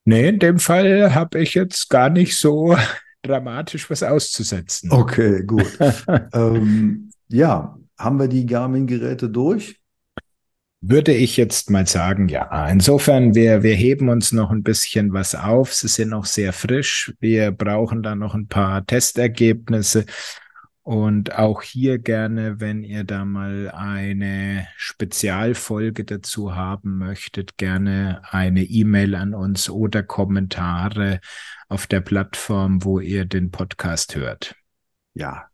Nee, in dem Fall habe ich jetzt gar nicht so dramatisch was auszusetzen. Okay, gut. ähm, ja, haben wir die Garmin-Geräte durch? würde ich jetzt mal sagen, ja. Insofern, wir, wir heben uns noch ein bisschen was auf. Sie sind noch sehr frisch. Wir brauchen da noch ein paar Testergebnisse. Und auch hier gerne, wenn ihr da mal eine Spezialfolge dazu haben möchtet, gerne eine E-Mail an uns oder Kommentare auf der Plattform, wo ihr den Podcast hört. Ja,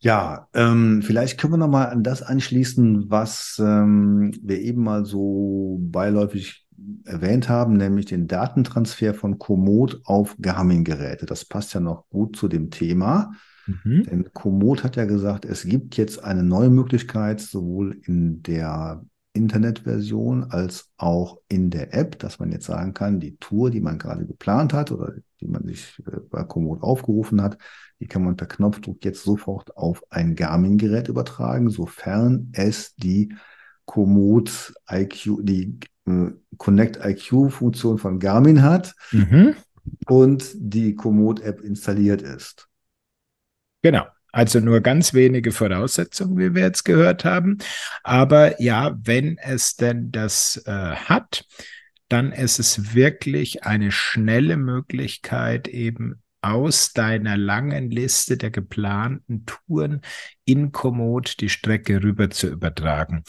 ja, ähm, vielleicht können wir noch mal an das anschließen, was ähm, wir eben mal so beiläufig erwähnt haben, nämlich den Datentransfer von Komoot auf Garmin-Geräte. Das passt ja noch gut zu dem Thema. Mhm. Denn Komoot hat ja gesagt, es gibt jetzt eine neue Möglichkeit, sowohl in der Internetversion als auch in der App, dass man jetzt sagen kann, die Tour, die man gerade geplant hat oder die man sich äh, bei Komoot aufgerufen hat, die kann man per Knopfdruck jetzt sofort auf ein Garmin-Gerät übertragen, sofern es die Komoot IQ, die äh, Connect IQ-Funktion von Garmin hat mhm. und die Komoot-App installiert ist. Genau. Also nur ganz wenige Voraussetzungen, wie wir jetzt gehört haben. Aber ja, wenn es denn das äh, hat, dann ist es wirklich eine schnelle Möglichkeit, eben aus deiner langen Liste der geplanten Touren in Komoot die Strecke rüber zu übertragen.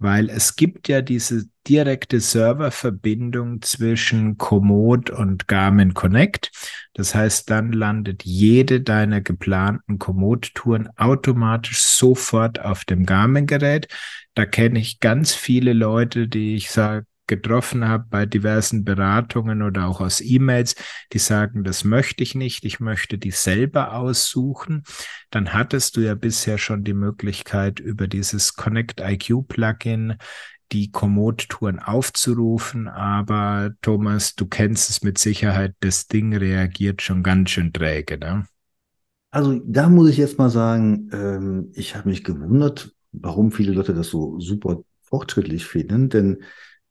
Weil es gibt ja diese direkte Serververbindung zwischen Komoot und Garmin Connect. Das heißt, dann landet jede deiner geplanten Komoot-Touren automatisch sofort auf dem Garmin-Gerät. Da kenne ich ganz viele Leute, die ich sage, getroffen habe bei diversen Beratungen oder auch aus E-Mails, die sagen, das möchte ich nicht, ich möchte die selber aussuchen, dann hattest du ja bisher schon die Möglichkeit, über dieses Connect IQ Plugin die Komoot-Touren aufzurufen, aber Thomas, du kennst es mit Sicherheit, das Ding reagiert schon ganz schön träge, ne? Also da muss ich jetzt mal sagen, ähm, ich habe mich gewundert, warum viele Leute das so super fortschrittlich finden, denn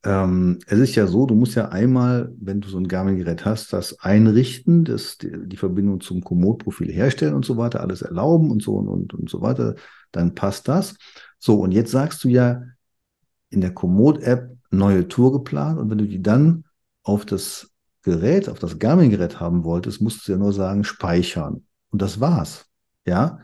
ähm, es ist ja so, du musst ja einmal, wenn du so ein Garmin-Gerät hast, das einrichten, das, die, Verbindung zum Komoot-Profil herstellen und so weiter, alles erlauben und so und, und, und so weiter, dann passt das. So, und jetzt sagst du ja in der Komoot-App neue Tour geplant und wenn du die dann auf das Gerät, auf das Garmin-Gerät haben wolltest, musst du ja nur sagen, speichern. Und das war's. Ja.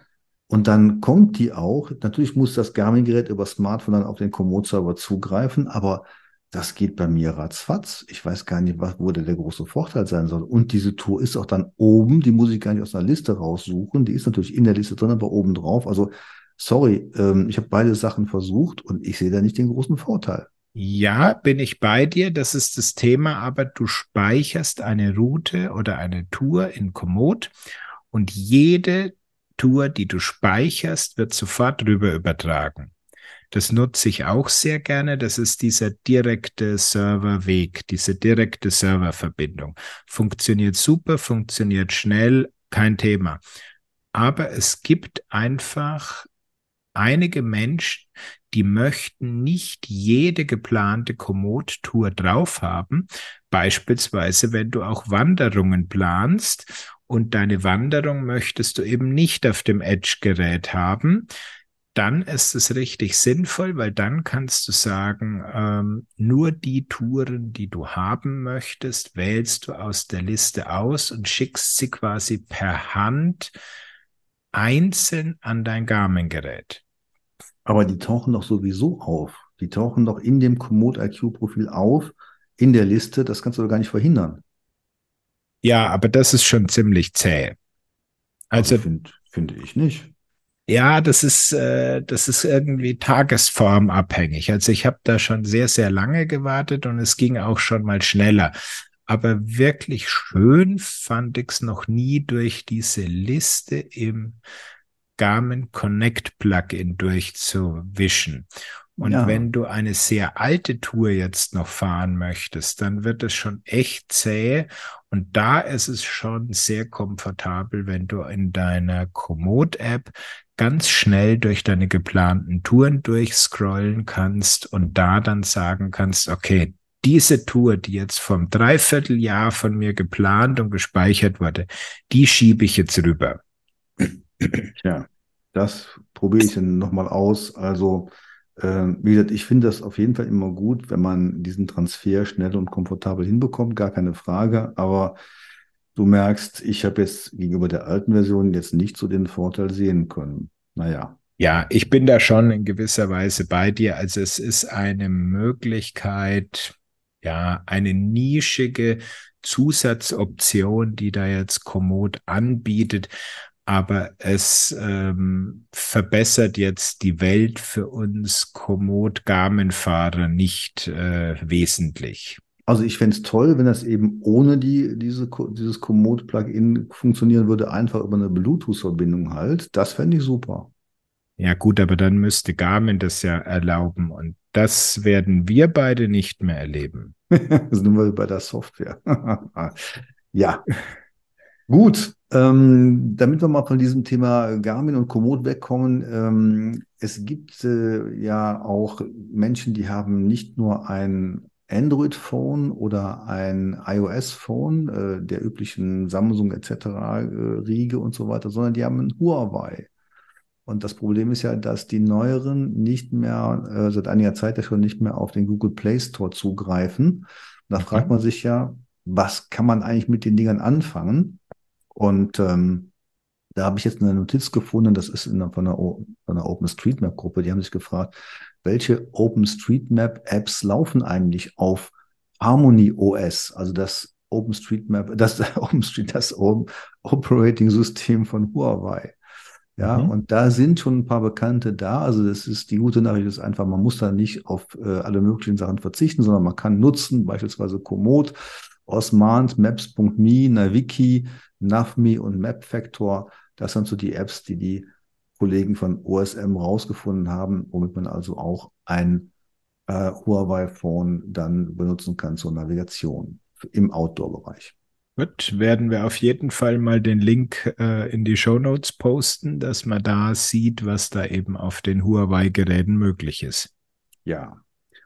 Und dann kommt die auch. Natürlich muss das Garmin-Gerät über Smartphone dann auf den Komoot-Server zugreifen, aber das geht bei mir ratzfatz. Ich weiß gar nicht, was, wo der, der große Vorteil sein soll. Und diese Tour ist auch dann oben, die muss ich gar nicht aus einer Liste raussuchen. Die ist natürlich in der Liste drin, aber oben drauf. Also, sorry, ähm, ich habe beide Sachen versucht und ich sehe da nicht den großen Vorteil. Ja, bin ich bei dir. Das ist das Thema, aber du speicherst eine Route oder eine Tour in Komoot und jede Tour, die du speicherst, wird sofort drüber übertragen. Das nutze ich auch sehr gerne. Das ist dieser direkte Serverweg, diese direkte Serververbindung. Funktioniert super, funktioniert schnell, kein Thema. Aber es gibt einfach einige Menschen, die möchten nicht jede geplante Komoot-Tour drauf haben. Beispielsweise, wenn du auch Wanderungen planst und deine Wanderung möchtest du eben nicht auf dem Edge-Gerät haben, dann ist es richtig sinnvoll, weil dann kannst du sagen, ähm, nur die Touren, die du haben möchtest, wählst du aus der Liste aus und schickst sie quasi per Hand einzeln an dein Garmin-Gerät. Aber die tauchen doch sowieso auf. Die tauchen doch in dem Komoot IQ-Profil auf, in der Liste. Das kannst du doch gar nicht verhindern. Ja, aber das ist schon ziemlich zäh. Also, finde find ich nicht. Ja, das ist, äh, das ist irgendwie tagesformabhängig. Also ich habe da schon sehr, sehr lange gewartet und es ging auch schon mal schneller. Aber wirklich schön fand ich es noch nie durch diese Liste im Garmin Connect Plugin durchzuwischen. Und ja. wenn du eine sehr alte Tour jetzt noch fahren möchtest, dann wird es schon echt zäh. Und da ist es schon sehr komfortabel, wenn du in deiner Komoot-App ganz schnell durch deine geplanten Touren durchscrollen kannst und da dann sagen kannst, okay, diese Tour, die jetzt vom Dreivierteljahr von mir geplant und gespeichert wurde, die schiebe ich jetzt rüber. Ja, das probiere ich dann nochmal aus. Also wie gesagt, ich finde das auf jeden Fall immer gut, wenn man diesen Transfer schnell und komfortabel hinbekommt, gar keine Frage. Aber du merkst, ich habe jetzt gegenüber der alten Version jetzt nicht so den Vorteil sehen können. Naja. Ja, ich bin da schon in gewisser Weise bei dir. Also es ist eine Möglichkeit, ja, eine nischige Zusatzoption, die da jetzt Komoot anbietet aber es ähm, verbessert jetzt die Welt für uns Komoot-Garmin-Fahrer nicht äh, wesentlich. Also ich fände es toll, wenn das eben ohne die, diese, dieses Komoot-Plugin funktionieren würde, einfach über eine Bluetooth-Verbindung halt. Das fände ich super. Ja gut, aber dann müsste Garmin das ja erlauben und das werden wir beide nicht mehr erleben. sind wir bei der Software. ja. Gut, ähm, damit wir mal von diesem Thema Garmin und Komoot wegkommen, ähm, es gibt äh, ja auch Menschen, die haben nicht nur ein Android-Phone oder ein iOS-Phone äh, der üblichen Samsung etc. Äh, Riege und so weiter, sondern die haben ein Huawei. Und das Problem ist ja, dass die neueren nicht mehr, äh, seit einiger Zeit ja schon nicht mehr auf den Google Play Store zugreifen. Da okay. fragt man sich ja, was kann man eigentlich mit den Dingern anfangen? Und ähm, da habe ich jetzt eine Notiz gefunden, das ist in einer, von, einer, einer OpenStreetMap-Gruppe, die haben sich gefragt, welche OpenStreetMap-Apps laufen eigentlich auf Harmony OS, also das OpenStreetMap, das OpenStreet, das Operating-System von Huawei. Ja, mhm. und da sind schon ein paar Bekannte da. Also das ist die gute Nachricht ist einfach, man muss da nicht auf äh, alle möglichen Sachen verzichten, sondern man kann nutzen, beispielsweise Komoot, Osmant, Maps.me, Naviki, Navme und MapFactor. Das sind so die Apps, die die Kollegen von OSM rausgefunden haben, womit man also auch ein äh, Huawei-Phone dann benutzen kann zur Navigation im Outdoor-Bereich. Gut, werden wir auf jeden Fall mal den Link äh, in die Show Notes posten, dass man da sieht, was da eben auf den Huawei-Geräten möglich ist. Ja.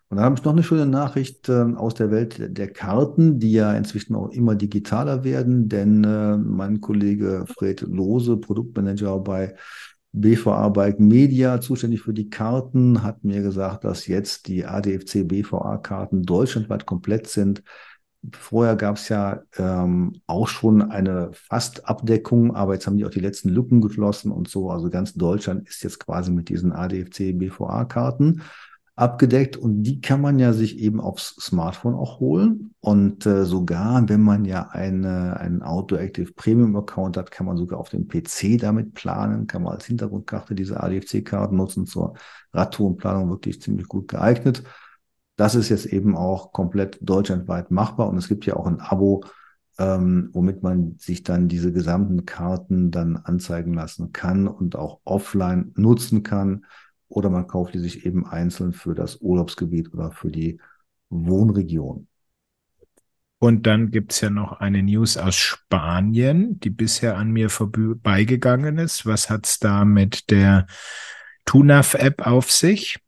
Und dann habe ich noch eine schöne Nachricht äh, aus der Welt der Karten, die ja inzwischen auch immer digitaler werden, denn äh, mein Kollege Fred Lose, Produktmanager bei BVA Bike Media, zuständig für die Karten, hat mir gesagt, dass jetzt die ADFC BVA-Karten deutschlandweit komplett sind. Vorher gab es ja ähm, auch schon eine Fastabdeckung, aber jetzt haben die auch die letzten Lücken geschlossen und so. Also ganz Deutschland ist jetzt quasi mit diesen ADFC BVA-Karten abgedeckt und die kann man ja sich eben aufs Smartphone auch holen. Und äh, sogar, wenn man ja eine, einen Outdoor Active Premium Account hat, kann man sogar auf dem PC damit planen, kann man als Hintergrundkarte diese ADFC-Karten nutzen zur Radtourenplanung wirklich ziemlich gut geeignet. Das ist jetzt eben auch komplett deutschlandweit machbar und es gibt ja auch ein Abo, ähm, womit man sich dann diese gesamten Karten dann anzeigen lassen kann und auch offline nutzen kann. Oder man kauft die sich eben einzeln für das Urlaubsgebiet oder für die Wohnregion. Und dann gibt's ja noch eine News aus Spanien, die bisher an mir vorbeigegangen ist. Was hat's da mit der TUNAF-App auf sich?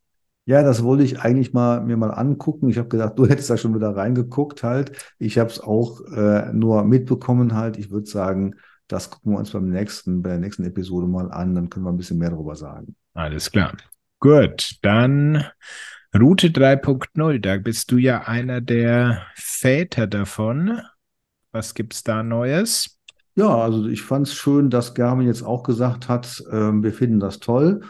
Ja, das wollte ich eigentlich mal mir mal angucken. Ich habe gedacht, du hättest da schon wieder reingeguckt halt. Ich habe es auch äh, nur mitbekommen halt. Ich würde sagen, das gucken wir uns beim nächsten, bei der nächsten Episode mal an. Dann können wir ein bisschen mehr darüber sagen. Alles klar. Gut, dann Route 3.0. Da bist du ja einer der Väter davon. Was gibt's da Neues? Ja, also ich fand es schön, dass Garmin jetzt auch gesagt hat, äh, wir finden das toll.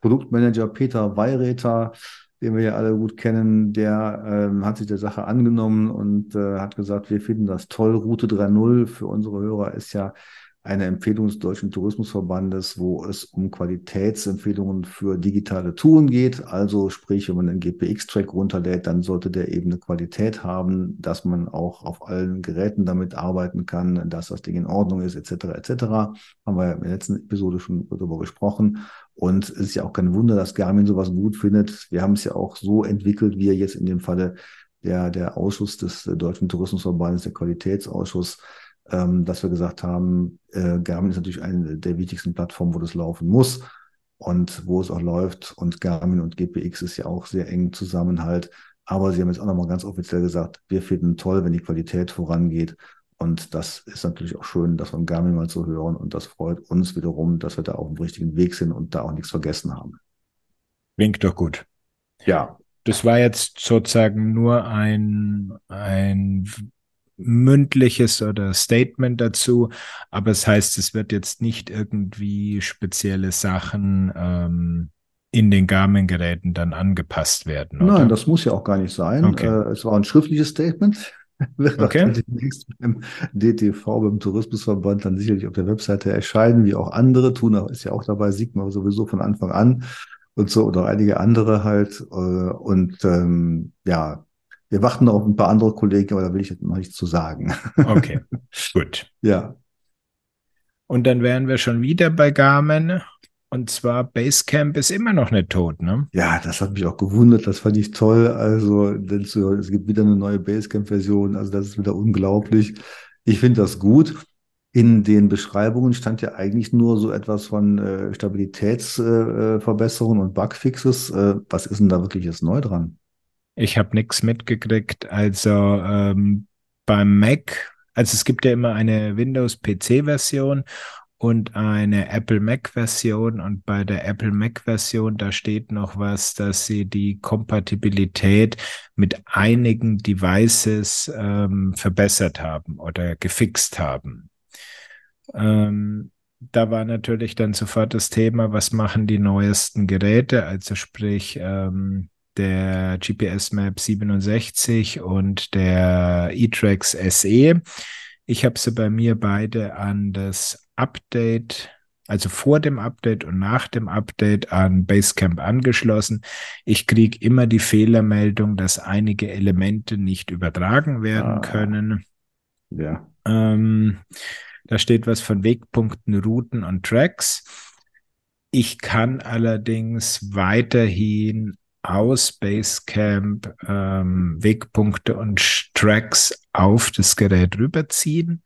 Produktmanager Peter Weiräther, den wir ja alle gut kennen, der ähm, hat sich der Sache angenommen und äh, hat gesagt, wir finden das toll. Route 3.0 für unsere Hörer ist ja eine Empfehlung des Deutschen Tourismusverbandes, wo es um Qualitätsempfehlungen für digitale Touren geht. Also sprich, wenn man einen GPX-Track runterlädt, dann sollte der eben eine Qualität haben, dass man auch auf allen Geräten damit arbeiten kann, dass das Ding in Ordnung ist, etc. etc. Haben wir in der letzten Episode schon darüber gesprochen. Und es ist ja auch kein Wunder, dass Garmin sowas gut findet. Wir haben es ja auch so entwickelt, wie jetzt in dem Falle der, der Ausschuss des Deutschen Tourismusverbandes, der Qualitätsausschuss, ähm, dass wir gesagt haben, äh, Garmin ist natürlich eine der wichtigsten Plattformen, wo das laufen muss und wo es auch läuft. Und Garmin und GPX ist ja auch sehr eng zusammen halt. Aber sie haben jetzt auch nochmal ganz offiziell gesagt, wir finden toll, wenn die Qualität vorangeht. Und das ist natürlich auch schön, das von Garmin mal zu hören. Und das freut uns wiederum, dass wir da auf dem richtigen Weg sind und da auch nichts vergessen haben. Klingt doch gut. Ja. Das war jetzt sozusagen nur ein, ein mündliches oder Statement dazu, aber es heißt, es wird jetzt nicht irgendwie spezielle Sachen ähm, in den Garmin-Geräten dann angepasst werden. Oder? Nein, das muss ja auch gar nicht sein. Okay. Äh, es war ein schriftliches Statement. Wird okay. demnächst beim DTV, beim Tourismusverband, dann sicherlich auf der Webseite erscheinen, wie auch andere. Tuna ist ja auch dabei, sieht man sowieso von Anfang an und so oder einige andere halt. Äh, und ähm, ja, wir warten noch auf ein paar andere Kollegen, aber da will ich jetzt noch nichts zu sagen. Okay, gut. Ja. Und dann wären wir schon wieder bei Garmin. Und zwar Basecamp ist immer noch nicht tot, ne? Ja, das hat mich auch gewundert. Das fand ich toll. Also, es gibt wieder eine neue Basecamp-Version. Also, das ist wieder unglaublich. Ich finde das gut. In den Beschreibungen stand ja eigentlich nur so etwas von äh, Stabilitätsverbesserungen äh, und Bugfixes. Äh, was ist denn da wirklich jetzt neu dran? Ich habe nichts mitgekriegt. Also ähm, beim Mac, also es gibt ja immer eine Windows-PC-Version und eine Apple Mac-Version. Und bei der Apple Mac-Version, da steht noch was, dass sie die Kompatibilität mit einigen Devices ähm, verbessert haben oder gefixt haben. Ähm, da war natürlich dann sofort das Thema, was machen die neuesten Geräte, also sprich ähm, der GPS Map 67 und der E-Trax SE. Ich habe sie bei mir beide an das Update, also vor dem Update und nach dem Update an Basecamp angeschlossen. Ich kriege immer die Fehlermeldung, dass einige Elemente nicht übertragen werden ah, können. Ja. Ähm, da steht was von Wegpunkten, Routen und Tracks. Ich kann allerdings weiterhin aus Basecamp ähm, Wegpunkte und Tracks auf das Gerät rüberziehen.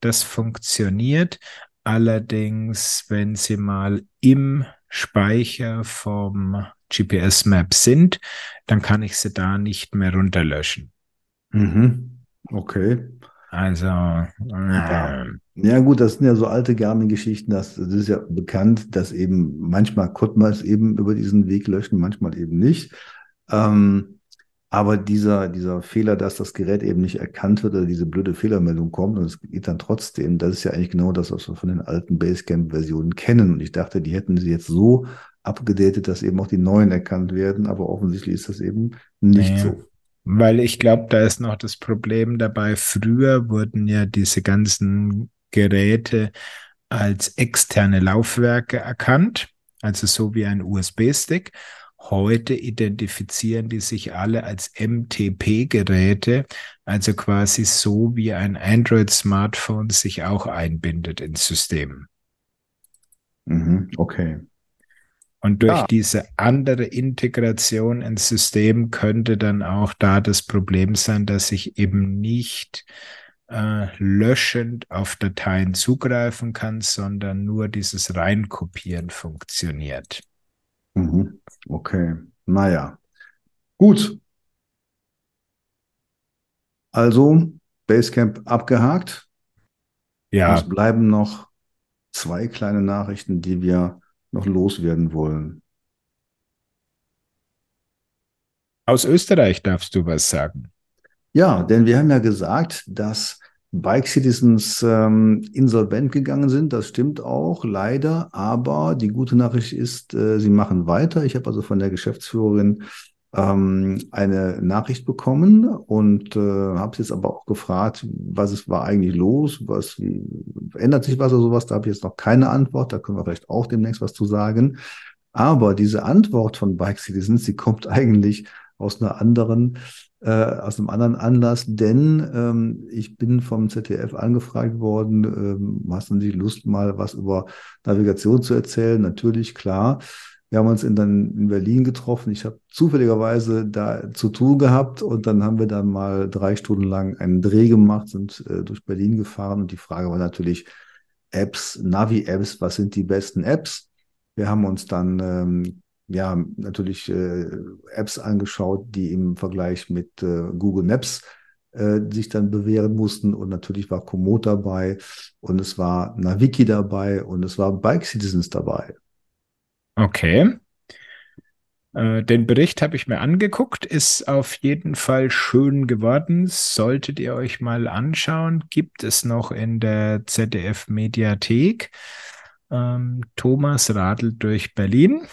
Das funktioniert. Allerdings, wenn Sie mal im Speicher vom GPS-Maps sind, dann kann ich sie da nicht mehr runterlöschen. Mhm. Okay. Also, äh, ja. Ja. gut, das sind ja so alte Garmin-Geschichten. Das, das, ist ja bekannt, dass eben manchmal konnte man es eben über diesen Weg löschen, manchmal eben nicht. Ähm, aber dieser, dieser Fehler, dass das Gerät eben nicht erkannt wird oder diese blöde Fehlermeldung kommt und es geht dann trotzdem, das ist ja eigentlich genau das, was wir von den alten Basecamp-Versionen kennen. Und ich dachte, die hätten sie jetzt so abgedatet, dass eben auch die neuen erkannt werden, aber offensichtlich ist das eben nicht naja. so. Weil ich glaube, da ist noch das Problem dabei. Früher wurden ja diese ganzen Geräte als externe Laufwerke erkannt, also so wie ein USB-Stick. Heute identifizieren die sich alle als MTP-Geräte, also quasi so wie ein Android-Smartphone sich auch einbindet ins System. Mhm, okay. Und durch ja. diese andere Integration ins System könnte dann auch da das Problem sein, dass ich eben nicht äh, löschend auf Dateien zugreifen kann, sondern nur dieses Reinkopieren funktioniert. Mhm. Okay, naja. Gut. Also, Basecamp abgehakt. Ja. Es bleiben noch zwei kleine Nachrichten, die wir noch loswerden wollen? Aus Österreich darfst du was sagen. Ja, denn wir haben ja gesagt, dass Bike Citizens ähm, insolvent gegangen sind. Das stimmt auch, leider. Aber die gute Nachricht ist, äh, sie machen weiter. Ich habe also von der Geschäftsführerin ähm, eine Nachricht bekommen und äh, habe sie jetzt aber auch gefragt, was es war eigentlich los, was wie, ändert sich was oder sowas. Da habe ich jetzt noch keine Antwort. Da können wir vielleicht auch demnächst was zu sagen. Aber diese Antwort von Bike Citizens, die kommt eigentlich aus einer anderen, äh, aus einem anderen Anlass, denn ähm, ich bin vom ZDF angefragt worden, ähm, hast du nicht Lust, mal was über Navigation zu erzählen? Natürlich, klar. Wir haben uns in, dann in Berlin getroffen. Ich habe zufälligerweise da zu tun gehabt und dann haben wir dann mal drei Stunden lang einen Dreh gemacht, sind äh, durch Berlin gefahren und die Frage war natürlich Apps, Navi-Apps, was sind die besten Apps? Wir haben uns dann ähm, ja natürlich äh, Apps angeschaut, die im Vergleich mit äh, Google Maps äh, sich dann bewähren mussten und natürlich war Komoot dabei und es war Naviki dabei und es war Bike Citizens dabei. Okay. Äh, den Bericht habe ich mir angeguckt, ist auf jeden Fall schön geworden. Solltet ihr euch mal anschauen, gibt es noch in der ZDF Mediathek. Ähm, Thomas radelt durch Berlin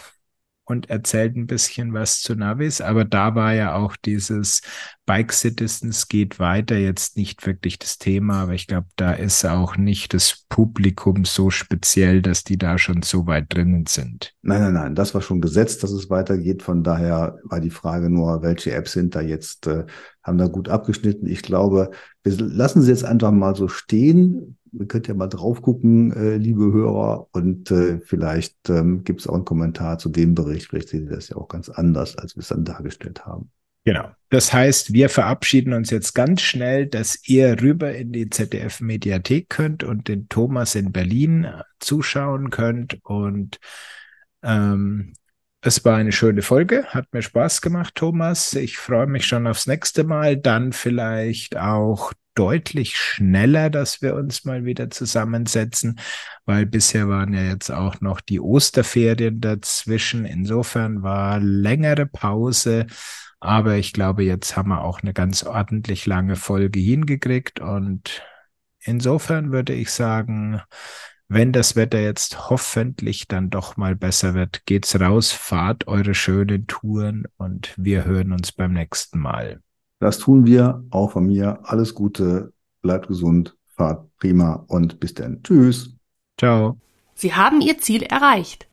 und erzählt ein bisschen was zu Navis, aber da war ja auch dieses Bike Citizens geht weiter jetzt nicht wirklich das Thema, aber ich glaube, da ist auch nicht das Publikum so speziell, dass die da schon so weit drinnen sind. Nein, nein, nein, das war schon gesetzt, dass es weitergeht. Von daher war die Frage nur, welche Apps sind da jetzt, äh, haben da gut abgeschnitten. Ich glaube, wir lassen sie jetzt einfach mal so stehen ihr könnt ja mal drauf gucken, äh, liebe Hörer, und äh, vielleicht ähm, gibt es auch einen Kommentar zu dem Bericht. Vielleicht seht ihr das ja auch ganz anders, als wir es dann dargestellt haben. Genau. Das heißt, wir verabschieden uns jetzt ganz schnell, dass ihr rüber in die ZDF-Mediathek könnt und den Thomas in Berlin zuschauen könnt. Und ähm, es war eine schöne Folge, hat mir Spaß gemacht, Thomas. Ich freue mich schon aufs nächste Mal. Dann vielleicht auch deutlich schneller, dass wir uns mal wieder zusammensetzen, weil bisher waren ja jetzt auch noch die Osterferien dazwischen. Insofern war längere Pause. Aber ich glaube, jetzt haben wir auch eine ganz ordentlich lange Folge hingekriegt. Und insofern würde ich sagen, wenn das Wetter jetzt hoffentlich dann doch mal besser wird, geht's raus, fahrt eure schönen Touren und wir hören uns beim nächsten Mal. Das tun wir, auch von mir. Alles Gute, bleibt gesund, fahrt prima und bis dann. Tschüss. Ciao. Sie haben Ihr Ziel erreicht.